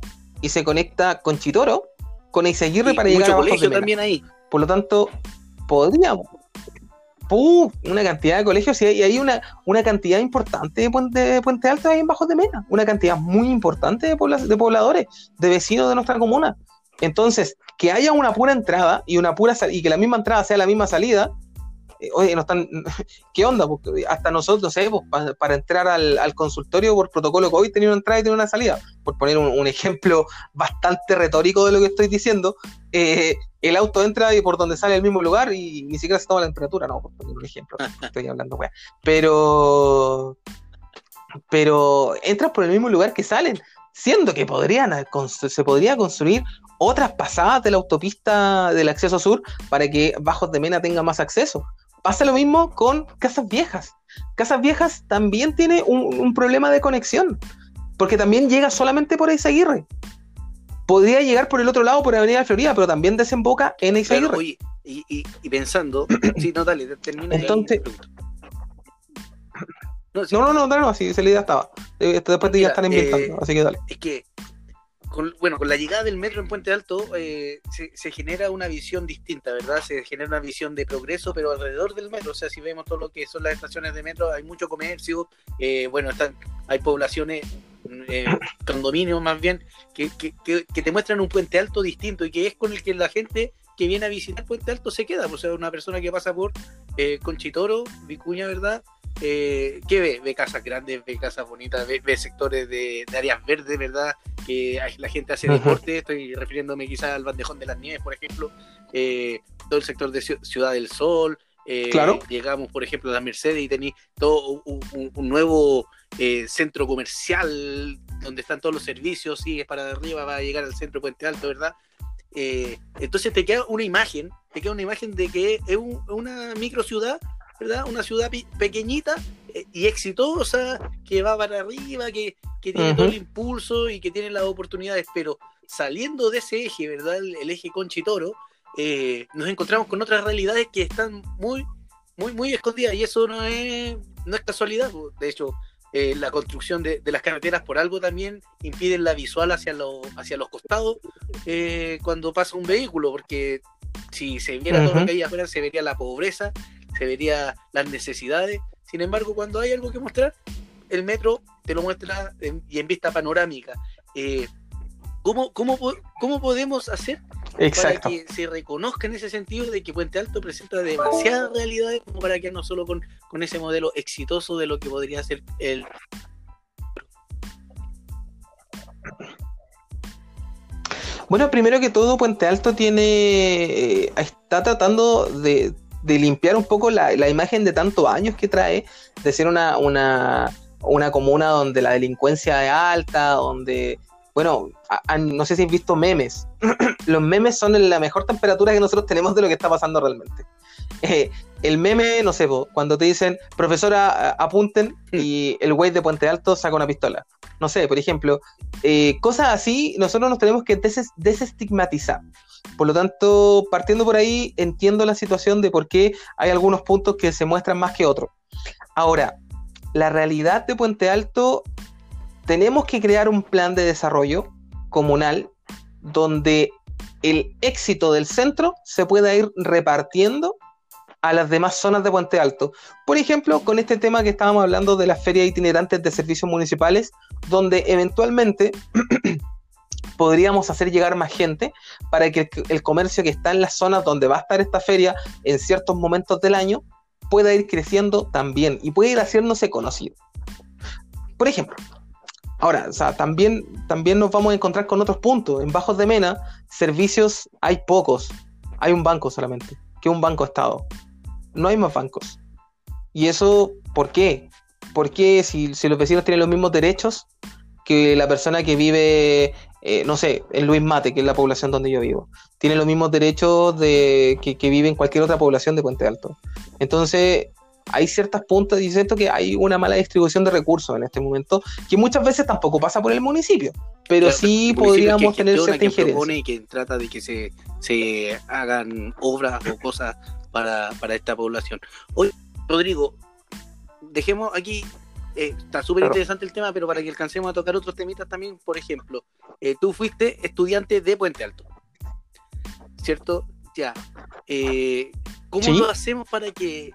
y se conecta con Chitoro, con Eiseguirre para llegar a colegio también ahí. Por lo tanto, podríamos. una cantidad de colegios y hay, una, una cantidad importante de Puente, Puente Alto ahí en Bajos de Mena, una cantidad muy importante de, de pobladores, de vecinos de nuestra comuna. Entonces, que haya una pura entrada y una pura y que la misma entrada sea la misma salida, eh, oye, no están, [LAUGHS] ¿qué onda? Porque hasta nosotros, ¿eh? para, entrar al, consultorio por protocolo COVID tenía una entrada y tenía una salida. Por poner un, ejemplo [LAUGHS] bastante retórico de lo que estoy diciendo, eh, el auto entra y por donde sale el mismo lugar y ni siquiera se toma la temperatura, no, por poner un ejemplo, [LAUGHS] estoy hablando, wea. Pero, pero entras por el mismo lugar que salen, siendo que podrían, se podría construir otras pasadas de la autopista del acceso sur para que Bajos de Mena tenga más acceso. Pasa lo mismo con Casas Viejas. Casas Viejas también tiene un, problema de conexión, porque también llega solamente por Eizaguirre. Podría llegar por el otro lado, por Avenida Florida, pero también desemboca en Eizaguirre. y, pensando, [COUGHS] sí, no, dale, termina. Entonces, no, no, no, no, no, así esa idea estaba. Eh, después te ya están inventando, eh, así que dale. Es que bueno, con la llegada del metro en Puente Alto eh, se, genera una visión distinta, ¿verdad? Se genera una visión de progreso, pero alrededor del metro, o sea, si vemos todo lo que son las estaciones de metro, hay mucho comercio, eh, bueno, están, hay poblaciones, eh, condominios más bien, que, te muestran un Puente Alto distinto y que es con el que la gente que viene a visitar Puente Alto se queda, o sea, una persona que pasa por Conchitoro, Vicuña, ¿verdad? eh, ¿qué ve? Ve casas grandes, ve casas bonitas, ve, sectores de, áreas verdes, ¿verdad? Que la gente hace deporte, estoy refiriéndome quizás al bandejón de las nieves, por ejemplo, eh, todo el sector de Ciudad del Sol, eh, claro. llegamos, por ejemplo, a la Mercedes y tenéis todo un, nuevo eh, centro comercial donde están todos los servicios, sigues para arriba, va a llegar al centro Puente Alto, ¿verdad? Entonces te queda una imagen, te queda una imagen de que es una micro ciudad una ciudad pequeñita eh, y exitosa, que va para arriba, que, tiene todo el impulso y que tiene las oportunidades, pero saliendo de ese eje, ¿verdad? El, eje Conchitoro, eh, nos encontramos con otras realidades que están muy, muy, muy escondidas y eso no es, no es casualidad. De hecho, eh, la construcción de, las carreteras por algo también impiden la visual hacia, hacia los costados cuando pasa un vehículo, porque si se viera todo lo que hay afuera, se vería la pobreza se vería las necesidades. Sin embargo, cuando hay algo que mostrar, el metro te lo muestra y en vista panorámica. Eh, ¿cómo, cómo, cómo, podemos hacer Exacto. para que se reconozca en ese sentido de que Puente Alto presenta demasiadas realidades como para quedarnos solo con, con ese modelo exitoso de lo que podría ser el Bueno, primero que todo, Puente Alto tiene. eh, está tratando de, de limpiar un poco la, la imagen de tantos años que trae, de ser una, una, una comuna donde la delincuencia es alta, donde. Bueno, a- a- no sé si has visto memes. [CLEARS THROAT] Los memes son en la mejor temperatura que nosotros tenemos de lo que está pasando realmente. Eh, el meme, no sé, cuando te dicen, profesora, apunten, y el güey de Puente Alto saca una pistola. No sé, por ejemplo, eh, cosas así, nosotros nos tenemos que des- desestigmatizar. Por lo tanto, partiendo por ahí, entiendo la situación de por qué hay algunos puntos que se muestran más que otros. Ahora, la realidad de Puente Alto, tenemos que crear un plan de desarrollo comunal donde el éxito del centro se pueda ir repartiendo a las demás zonas de Puente Alto. Por ejemplo, con este tema que estábamos hablando de las ferias itinerantes de servicios municipales, donde eventualmente [CLEARS THROAT] podríamos hacer llegar más gente para que el, comercio que está en las zonas donde va a estar esta feria en ciertos momentos del año pueda ir creciendo también y pueda ir haciéndose conocido. Por ejemplo, ahora, o sea, también, también nos vamos a encontrar con otros puntos. En Bajos de Mena, servicios hay pocos. Hay un banco solamente, que un banco estado. No hay más bancos. ¿Y eso por qué? Porque si, si los vecinos tienen los mismos derechos que la persona que vive, eh, no sé, en Luis Mate, que es la población donde yo vivo, tiene los mismos derechos de, que, que vive en cualquier otra población de Puente Alto. Entonces, hay ciertas puntas y siento que hay una mala distribución de recursos en este momento, que muchas veces tampoco pasa por el municipio, pero Claro, sí podríamos que tener gestiona, cierta que injerencia. propone y que trata de que se, se hagan obras o cosas para, para esta población. Hoy, Rodrigo, dejemos aquí, eh, está súper Claro. interesante el tema, pero para que alcancemos a tocar otros temitas también, por ejemplo, eh, tú fuiste estudiante de Puente Alto, ¿cierto? Ya. Eh, ¿Cómo Sí. lo hacemos para que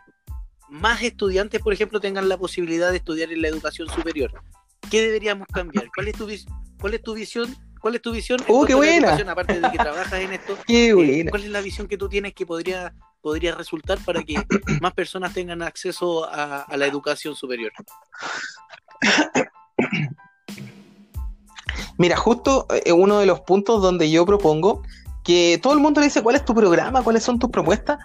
más estudiantes, por ejemplo, tengan la posibilidad de estudiar en la educación superior? ¿Qué deberíamos cambiar? ¿Cuál es tu, vis- cuál es tu visión? ¿Cuál es tu visión? ¡Oh, qué buena! educación? Aparte de que trabajas en esto, [LAUGHS] Qué eh, buena. ¿cuál es la visión que tú tienes que podría, podría resultar para que [COUGHS] más personas tengan acceso a, a la educación superior? Mira, justo eh, uno de los puntos donde yo propongo que todo el mundo le dice cuál es tu programa, cuáles son tus propuestas.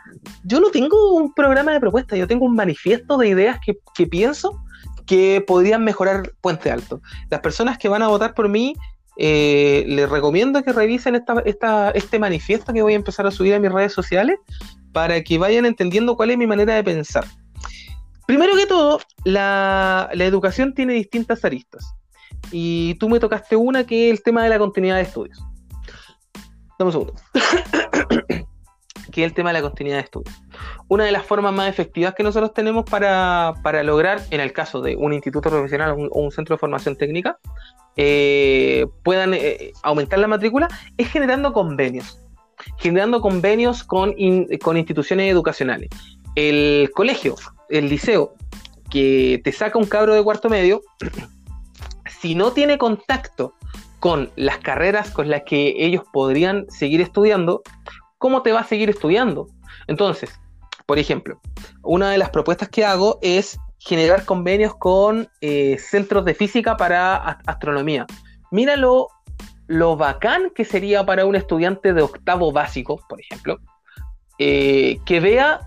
Yo no tengo un programa de propuestas, yo tengo un manifiesto de ideas que, que pienso que podrían mejorar Puente Alto. Las personas que van a votar por mí, eh, les recomiendo que revisen esta, esta- este manifiesto que voy a empezar a subir a mis redes sociales para que vayan entendiendo cuál es mi manera de pensar. Primero que todo, la, la educación tiene distintas aristas y tú me tocaste una que es el tema de la continuidad de estudios. Dame un segundo. [COUGHS] que es el tema de la continuidad de estudios. Una de las formas más efectivas que nosotros tenemos para, para lograr, en el caso de un instituto profesional o un, centro de formación técnica, eh, puedan eh, aumentar la matrícula, es generando convenios. Generando convenios con, con instituciones educacionales. El colegio, el liceo, que te saca un cabro de cuarto medio, [COUGHS] si no tiene contacto con las carreras con las que ellos podrían seguir estudiando, ¿cómo te va a seguir estudiando? Entonces, por ejemplo, una de las propuestas que hago es generar convenios con eh, centros de física para astronomía. Mira lo, lo bacán que sería para un estudiante de octavo básico, por ejemplo, eh, que vea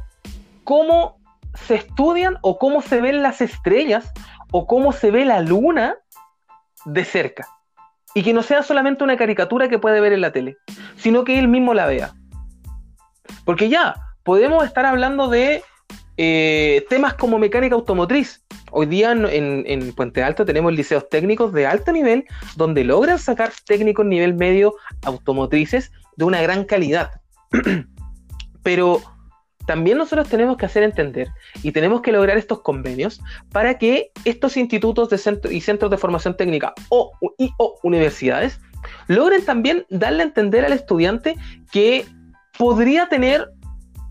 cómo se estudian o cómo se ven las estrellas o cómo se ve la luna de cerca. Y que no sea solamente una caricatura que puede ver en la tele, sino que él mismo la vea. Porque ya, podemos estar hablando de eh, temas como mecánica automotriz. Hoy día en, en- en Puente Alto tenemos liceos técnicos de alto nivel donde logran sacar técnicos nivel medio automotrices de una gran calidad. [CLEARS THROAT] Pero también nosotros tenemos que hacer entender y tenemos que lograr estos convenios para que estos institutos de y centros de formación técnica o, y, o universidades logren también darle a entender al estudiante que podría tener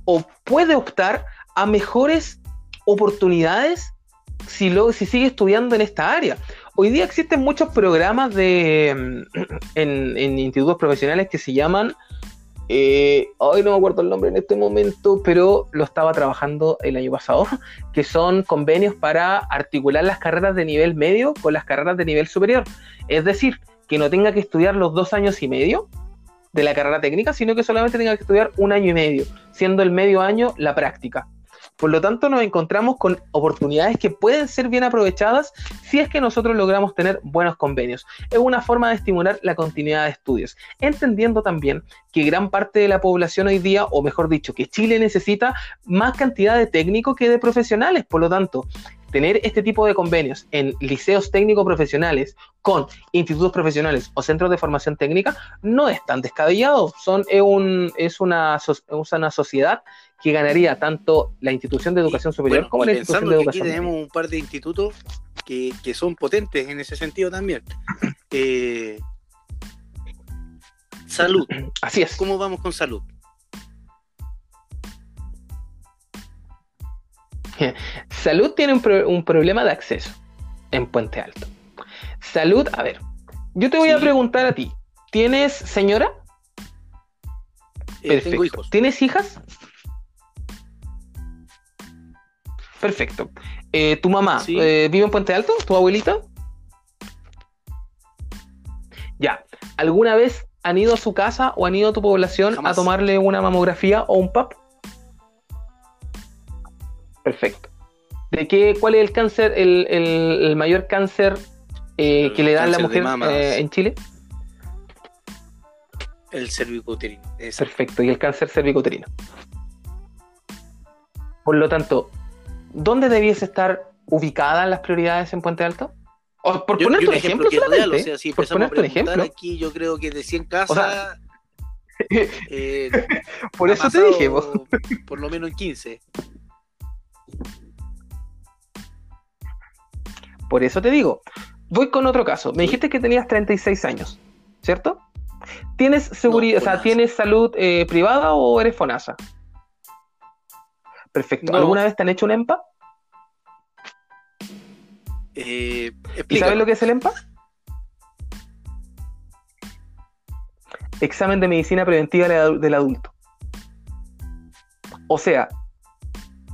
o puede optar a mejores oportunidades si, lo, si sigue estudiando en esta área. Hoy día existen muchos programas de, mm, en institutos profesionales que se llaman eh, hoy no me acuerdo el nombre en este momento, pero lo estaba trabajando el año pasado, [LAUGHS] que son convenios para articular las carreras de nivel medio con las carreras de nivel superior. Es decir, que no tenga que estudiar los dos años y medio de la carrera técnica, sino que solamente tenga que estudiar un año y medio, siendo el medio año la práctica. Por lo tanto, nos encontramos con oportunidades que pueden ser bien aprovechadas si es que nosotros logramos tener buenos convenios. Es una forma de estimular la continuidad de estudios, entendiendo también que gran parte de la población hoy día, o mejor dicho, que Chile necesita más cantidad de técnicos que de profesionales. Por lo tanto, tener este tipo de convenios en liceos técnicos profesionales con institutos profesionales o centros de formación técnica no es tan descabellado. Son, es, es, una, es una sociedad que ganaría tanto la institución de educación superior como la institución de educación. Aquí tenemos un par de institutos que, que son potentes en ese sentido también. [CLEARS THROAT] Eh, salud. [CLEARS THROAT] Así es. ¿Cómo vamos con salud? [LAUGHS] Salud tiene un, problema de acceso en Puente Alto. Salud, a ver, yo te voy a preguntar a ti, ¿tienes señora? Eh, tengo hijos. ¿Tienes hijas? Perfecto. Eh, ¿Tu mamá eh, vive en Puente Alto? ¿Tu abuelita? Ya. ¿Alguna vez han ido a su casa o han ido a tu población a tomarle una mamografía o un PAP? Perfecto. ¿De qué, cuál es el cáncer, el, mayor cáncer eh, que le da a la mujer eh, en Chile? El cervicuterino. Perfecto, y el cáncer cervicuterino. Por lo tanto, ¿dónde debiese estar ubicadas las prioridades en Puente Alto? por ponerte un ejemplo, por ponerte un ejemplo. Aquí yo creo que de 100 casas... [LAUGHS] Eh, por eso te dije. [LAUGHS] Por lo menos en 15. Por eso te digo, voy con otro caso. Me dijiste que tenías 36 años, ¿cierto? ¿Tienes seguridad, o sea, tienes salud eh, privada o eres FONASA? Perfecto. ¿Alguna vez te han hecho un EMPA? Eh, ¿Y sabes lo que es el EMPA? Examen de medicina preventiva del adulto. O sea,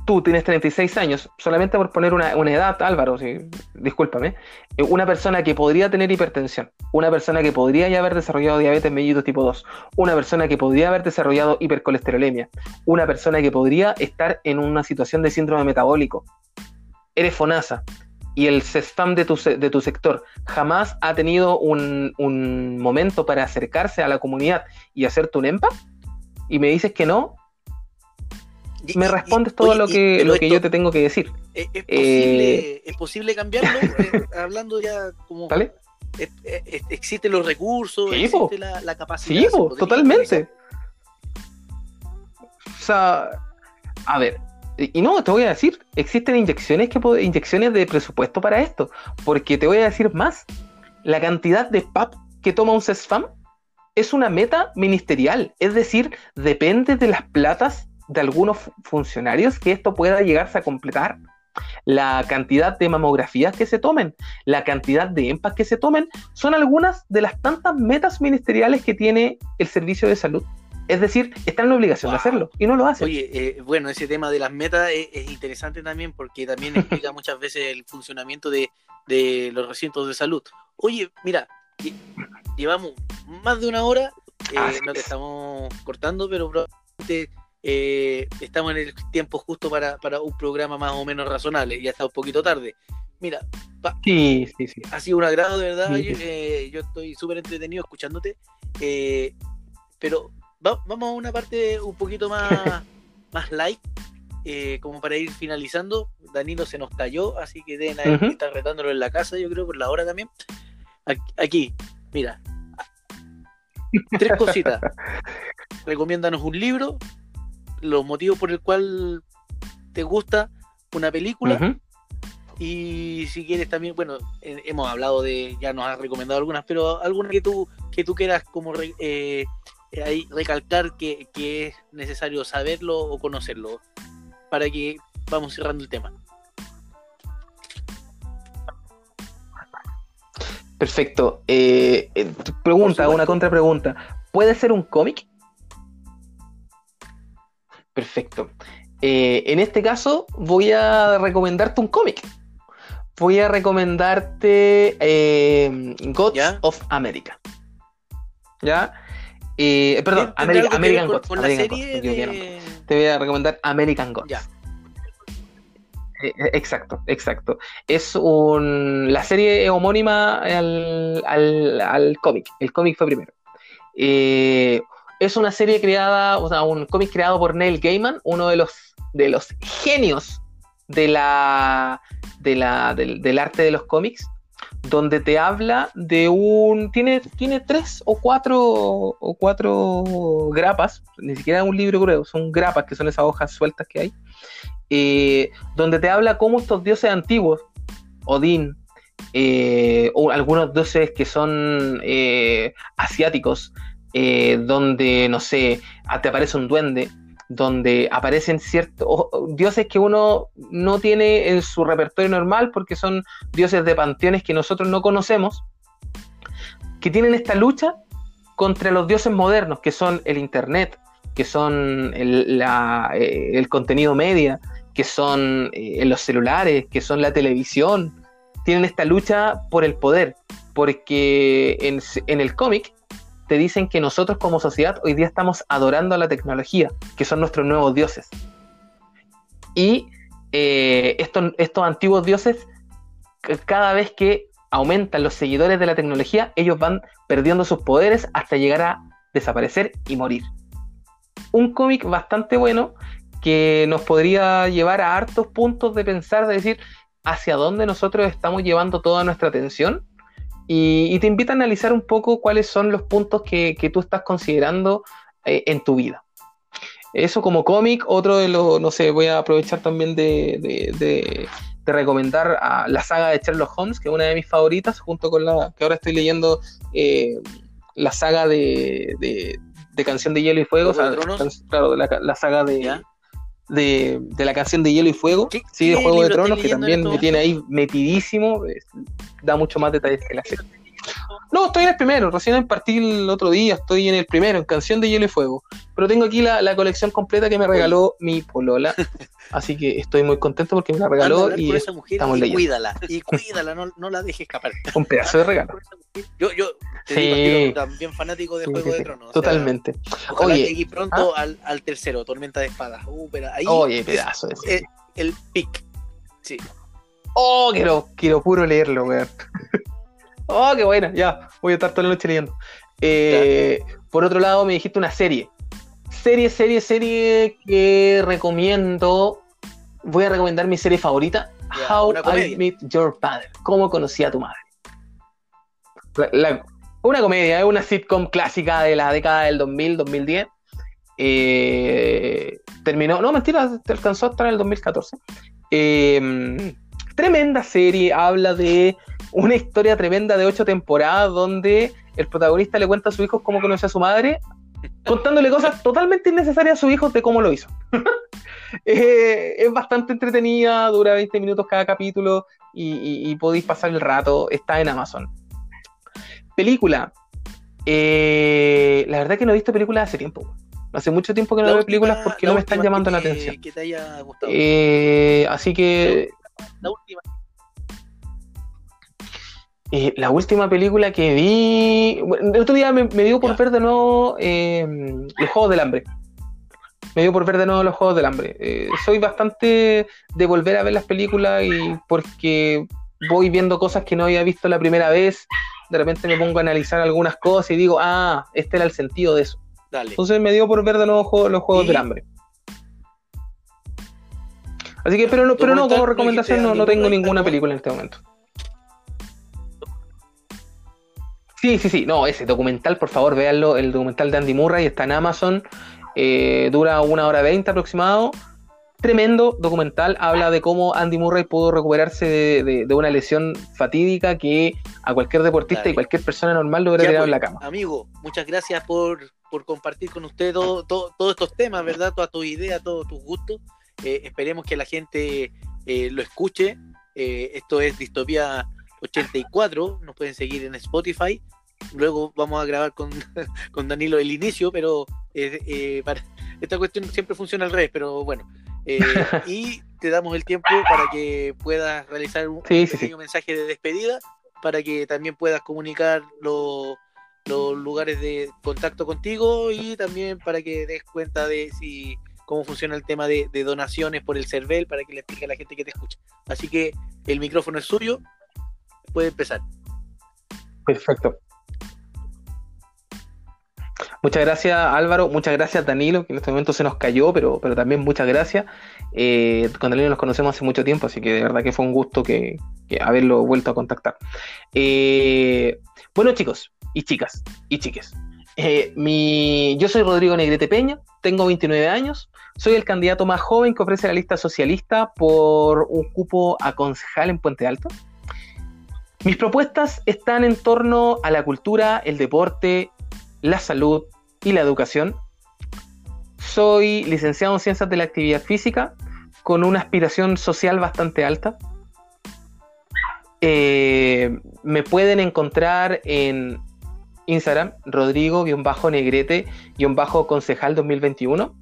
tú tienes 36 años, solamente por poner una, edad, Álvaro, discúlpame, eh, una persona que podría tener hipertensión, una persona que podría ya haber desarrollado diabetes mellitus tipo 2, una persona que podría haber desarrollado hipercolesterolemia, una persona que podría estar en una situación de síndrome metabólico, eres FONASA y el CESFAM de tu, sector jamás ha tenido un, un momento para acercarse a la comunidad y hacerte un EMPA, y me dices que no, me respondes todo lo que, lo que yo te tengo que decir. ¿Es, posible, ¿es posible, cambiarlo? [LAUGHS] Eh, hablando ya como... ¿Vale? ¿Existen los recursos? ¿Existe la, capacidad? Sí, totalmente. O sea, a ver, y no, te voy a decir, existen inyecciones, que, inyecciones de presupuesto para esto, porque te voy a decir más, la cantidad de PAP que toma un CESFAM es una meta ministerial, es decir, depende de las platas de algunos funcionarios que esto pueda llegarse a completar. La cantidad de mamografías que se tomen, la cantidad de EMPAs que se tomen, son algunas de las tantas metas ministeriales que tiene el servicio de salud. Es decir, están en la obligación de hacerlo y no lo hacen. Oye, eh, bueno, ese tema de las metas es, interesante también porque también explica [LAUGHS] muchas veces el funcionamiento de, los recintos de salud. Oye, mira, llevamos más de una hora, eh, no te estamos cortando, pero probablemente eh, estamos en el tiempo justo para, un programa más o menos razonable. Ya está un poquito tarde. Mira, sí, sí, sí. ha sido un agrado, de verdad. Eh, yo, estoy súper entretenido escuchándote. Eh, pero vamos a una parte un poquito más, [LAUGHS] más light, como para ir finalizando. Danilo se nos cayó, así que deben estar retándolo en la casa, yo creo, por la hora también. Aquí, mira. Tres cositas. [LAUGHS] Recomiéndanos un libro, los motivos por el cual te gusta una película. Y si quieres también, bueno, hemos hablado de, ya nos has recomendado algunas, pero alguna que tú, que tú quieras como eh, ahí recalcar que, es necesario saberlo o conocerlo, para que vamos cerrando el tema. Perfecto. Eh, eh, pregunta, una contrapregunta. ¿Puede ser un cómic? Perfecto. Eh, en este caso, voy a recomendarte un cómic. Voy a recomendarte eh, Gods ¿Ya? of America. ¿Ya? Eh, perdón, ¿Tiene algo Ameri- que ver American Gods. con American Gods, serie de... Te voy a recomendar American Gods. Ya. Exacto, exacto. Es un. La serie es homónima al, al, al cómic. El cómic fue primero. Eh, es una serie creada, o sea, un cómic creado por Neil Gaiman, uno de los, de los genios de la, de la, del, arte de los cómics, donde te habla de un. Tiene, tiene tres o cuatro, o cuatro grapas, ni siquiera un libro grueso, son grapas que son esas hojas sueltas que hay eh, donde te habla cómo estos dioses antiguos, Odín, eh, o algunos dioses que son eh, asiáticos, eh, donde, no sé, te aparece un duende, donde aparecen ciertos dioses que uno no tiene en su repertorio normal porque son dioses de panteones que nosotros no conocemos, que tienen esta lucha contra los dioses modernos, que son el Internet, que son el, eh, contenido media, que son eh, los celulares, que son la televisión, tienen esta lucha por el poder, porque en, en el cómic te dicen que nosotros como sociedad hoy día estamos adorando a la tecnología, que son nuestros nuevos dioses. Y eh, estos, estos antiguos dioses, cada vez que aumentan los seguidores de la tecnología, ellos van perdiendo sus poderes hasta llegar a desaparecer y morir. Un cómic bastante bueno que nos podría llevar a hartos puntos de pensar, de decir hacia dónde nosotros estamos llevando toda nuestra atención y, y te invita a analizar un poco cuáles son los puntos que, que tú estás considerando eh, en tu vida. Eso como cómic, otro de los, no sé, voy a aprovechar también de, de- de- de recomendar a la saga de Sherlock Holmes, que es una de mis favoritas, junto con la que ahora estoy leyendo eh, la saga de, Canción de Hielo y Fuego, o ¿Juego sea, claro, la, la saga de. De, de la canción de Hielo y Fuego, ¿Qué- sí, de Juego de Tronos, que también me tiene ahí metidísimo, da mucho más detalles que la serie. No, estoy en el primero, recién partí el otro día, estoy en el primero, en Canción de Hielo y Fuego. Pero tengo aquí la, la colección completa que me regaló mi polola, [LAUGHS] así que estoy muy contento porque me la regaló y esa mujer estamos y cuídala, y cuídala, no, no la dejes escapar. [LAUGHS] un pedazo de regalo. Yo, yo te Sí. digo, también fanático de Sí, Juego sí, de Tronos. o sea, Totalmente. ojalá Oye, llegue pronto al, al tercero, Tormenta de Espadas. Uh, pero ahí Oye, pedazo de el, el pick. Sí. Oh, quiero, quiero puro leerlo, weón. Oh, qué buena, ya, voy a estar toda la noche leyendo. Eh, por otro lado, me dijiste una serie. Serie, serie, serie que recomiendo. Voy a recomendar mi serie favorita, Ya, How I. Met Your Father. ¿Cómo conocí a tu madre? La- la- una comedia, es una sitcom clásica de la década del 2000, 2010. Eh, terminó, no, mentira, alcanzó hasta el 2014. Eh, tremenda serie, habla de una historia tremenda de ocho temporadas donde el protagonista le cuenta a su hijo cómo conoció a su madre, contándole cosas totalmente innecesarias a su hijo de cómo lo hizo. [LAUGHS] Eh, es bastante entretenida, dura 20 minutos cada capítulo y, y- y podéis pasar el rato, está en Amazon. Película. Eh, la verdad que no he visto películas hace tiempo. Hace mucho tiempo que no veo películas porque no me están llamando la atención. Que te haya gustado. Eh, así que la última. Eh, la última película que vi. bueno, el otro día me, me dio por ver de nuevo eh, Los Juegos del Hambre. Me dio por ver de nuevo Los Juegos del Hambre. Eh, soy bastante de volver a ver las películas y porque voy viendo cosas que no había visto la primera vez. De repente me pongo a analizar algunas cosas y digo, ah, este era el sentido de eso. Dale. Entonces me dio por ver de nuevo Los Juegos ¿Y? del Hambre. Así que, pero no, pero no como ¿no recomendación, no, no tengo ninguna película en este momento. Sí, sí, sí, no, ese documental, por favor, véanlo, el documental de Andy Murray está en Amazon, eh, dura una hora veinte aproximado, tremendo documental, habla de cómo Andy Murray pudo recuperarse de, de- de una lesión fatídica que a cualquier deportista y cualquier persona normal lo hubiera tirado pues, en la cama. Amigo, muchas gracias por, por compartir con usted todo- todo- todos estos temas, ¿verdad? Todas tus ideas, todos tus gustos. Eh, esperemos que la gente eh, lo escuche. Esto es Distopía 84. Nos pueden seguir en Spotify. Luego vamos a grabar con, [LAUGHS] con Danilo el inicio, pero eh, eh, para, esta cuestión siempre funciona al revés, pero bueno. Eh, [LAUGHS] y te damos el tiempo para que puedas realizar un, pequeño mensaje de despedida, para que también puedas comunicar los lugares de contacto contigo y también para que des cuenta de si cómo funciona el tema de, donaciones por el CERVEL para que le explique a la gente que te escucha. Así que el micrófono es suyo, puede empezar. Perfecto. Muchas gracias Álvaro, muchas gracias Danilo, que en este momento se nos cayó, pero, pero también muchas gracias. Eh, con Danilo nos conocemos hace mucho tiempo, así que de verdad que fue un gusto que, haberlo vuelto a contactar. Eh, bueno chicos y chicas y chiques, eh, mi, yo soy Rodrigo Negrete Peña, tengo 29 años, soy el candidato más joven que ofrece la lista socialista por un cupo a concejal en Puente Alto. Mis propuestas están en torno a la cultura, el deporte, la salud y la educación. Soy licenciado en Ciencias de la Actividad Física con una aspiración social bastante alta. Eh, me pueden encontrar en Instagram, Rodrigo-Negrete-Concejal 2021.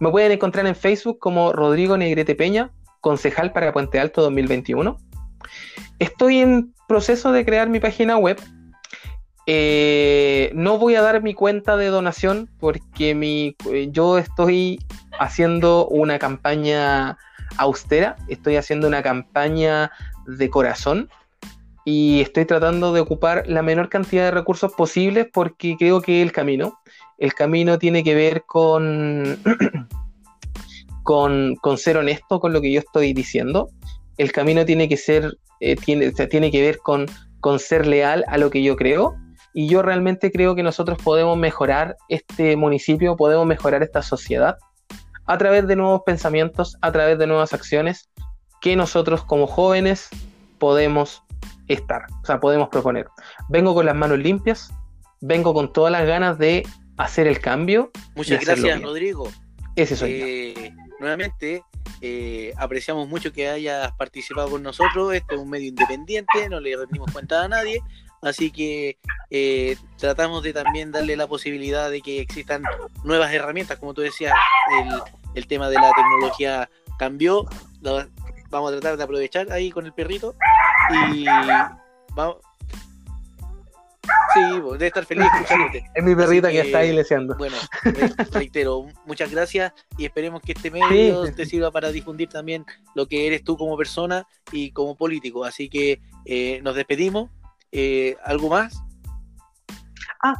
Me pueden encontrar en Facebook como Rodrigo Negrete Peña, Concejal para Puente Alto 2021. Estoy en proceso de crear mi página web. Eh, no voy a dar mi cuenta de donación porque mi, yo estoy haciendo una campaña austera, estoy haciendo una campaña de corazón y estoy tratando de ocupar la menor cantidad de recursos posibles porque creo que el camino, el camino tiene que ver con, [CLEARS THROAT] con, ser honesto con lo que yo estoy diciendo, el camino tiene que ser, eh, tiene, tiene que ver con, con ser leal a lo que yo creo y yo realmente creo que nosotros podemos mejorar este municipio, podemos mejorar esta sociedad a través de nuevos pensamientos, a través de nuevas acciones que nosotros como jóvenes podemos estar, o sea, podemos proponer. Vengo con las manos limpias, vengo con todas las ganas de hacer el cambio. Muchas gracias, Rodrigo. Ese soy eh, Nuevamente, eh, apreciamos mucho que hayas participado con nosotros. Este es un medio independiente, no le rendimos cuenta a nadie. Así que eh, tratamos de también darle la posibilidad de que existan nuevas herramientas, como tú decías, el, tema de la tecnología cambió, vamos a tratar de aprovechar ahí con el perrito y vamos. Sí, debe estar feliz escuchándote. [LAUGHS] Es mi perrita que, está ahí leseando. Bueno, reitero, muchas gracias y esperemos que este medio te sirva para difundir también lo que eres tú como persona y como político. Así que eh, nos despedimos. Eh, ¿Algo más? Ah.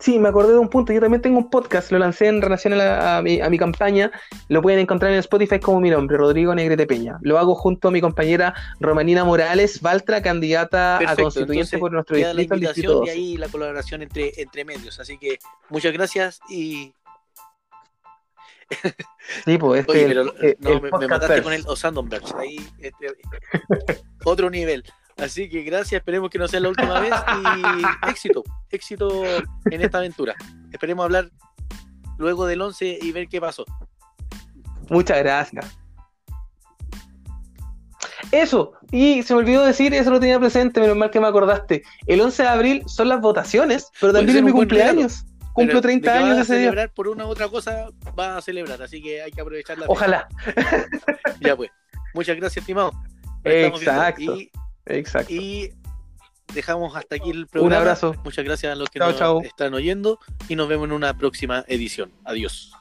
Sí, me acordé de un punto. Yo también tengo un podcast, lo lancé en relación a, mi, campaña. Lo pueden encontrar en Spotify como mi nombre, Rodrigo Negrete Peña. Lo hago junto a mi compañera Romanina Morales, Valtra, candidata a constituyente por nuestro distrito. La invitación y ahí la colaboración entre, entre medios. Así que muchas gracias y. [LAUGHS] Sí, pues este Oye, pero, me, mataste con el Osandonberg. Ahí, este, otro nivel. Así que gracias, esperemos que no sea la última vez y éxito, éxito en esta aventura. Esperemos hablar luego del 11 y ver qué pasó. Muchas gracias. Eso, y se me olvidó decir, eso lo tenía presente, menos mal que me acordaste. El 11 de abril son las votaciones, pero también es mi cumpleaños. Cumplo 30 años ese día. celebrar por una u otra cosa, va a celebrar, así que hay que aprovechar la Ojalá. ya pues. Muchas gracias, estimado. Exacto. Exacto. Y dejamos hasta aquí el programa. Un abrazo. Muchas gracias a los que nos están oyendo y nos vemos en una próxima edición. Adiós.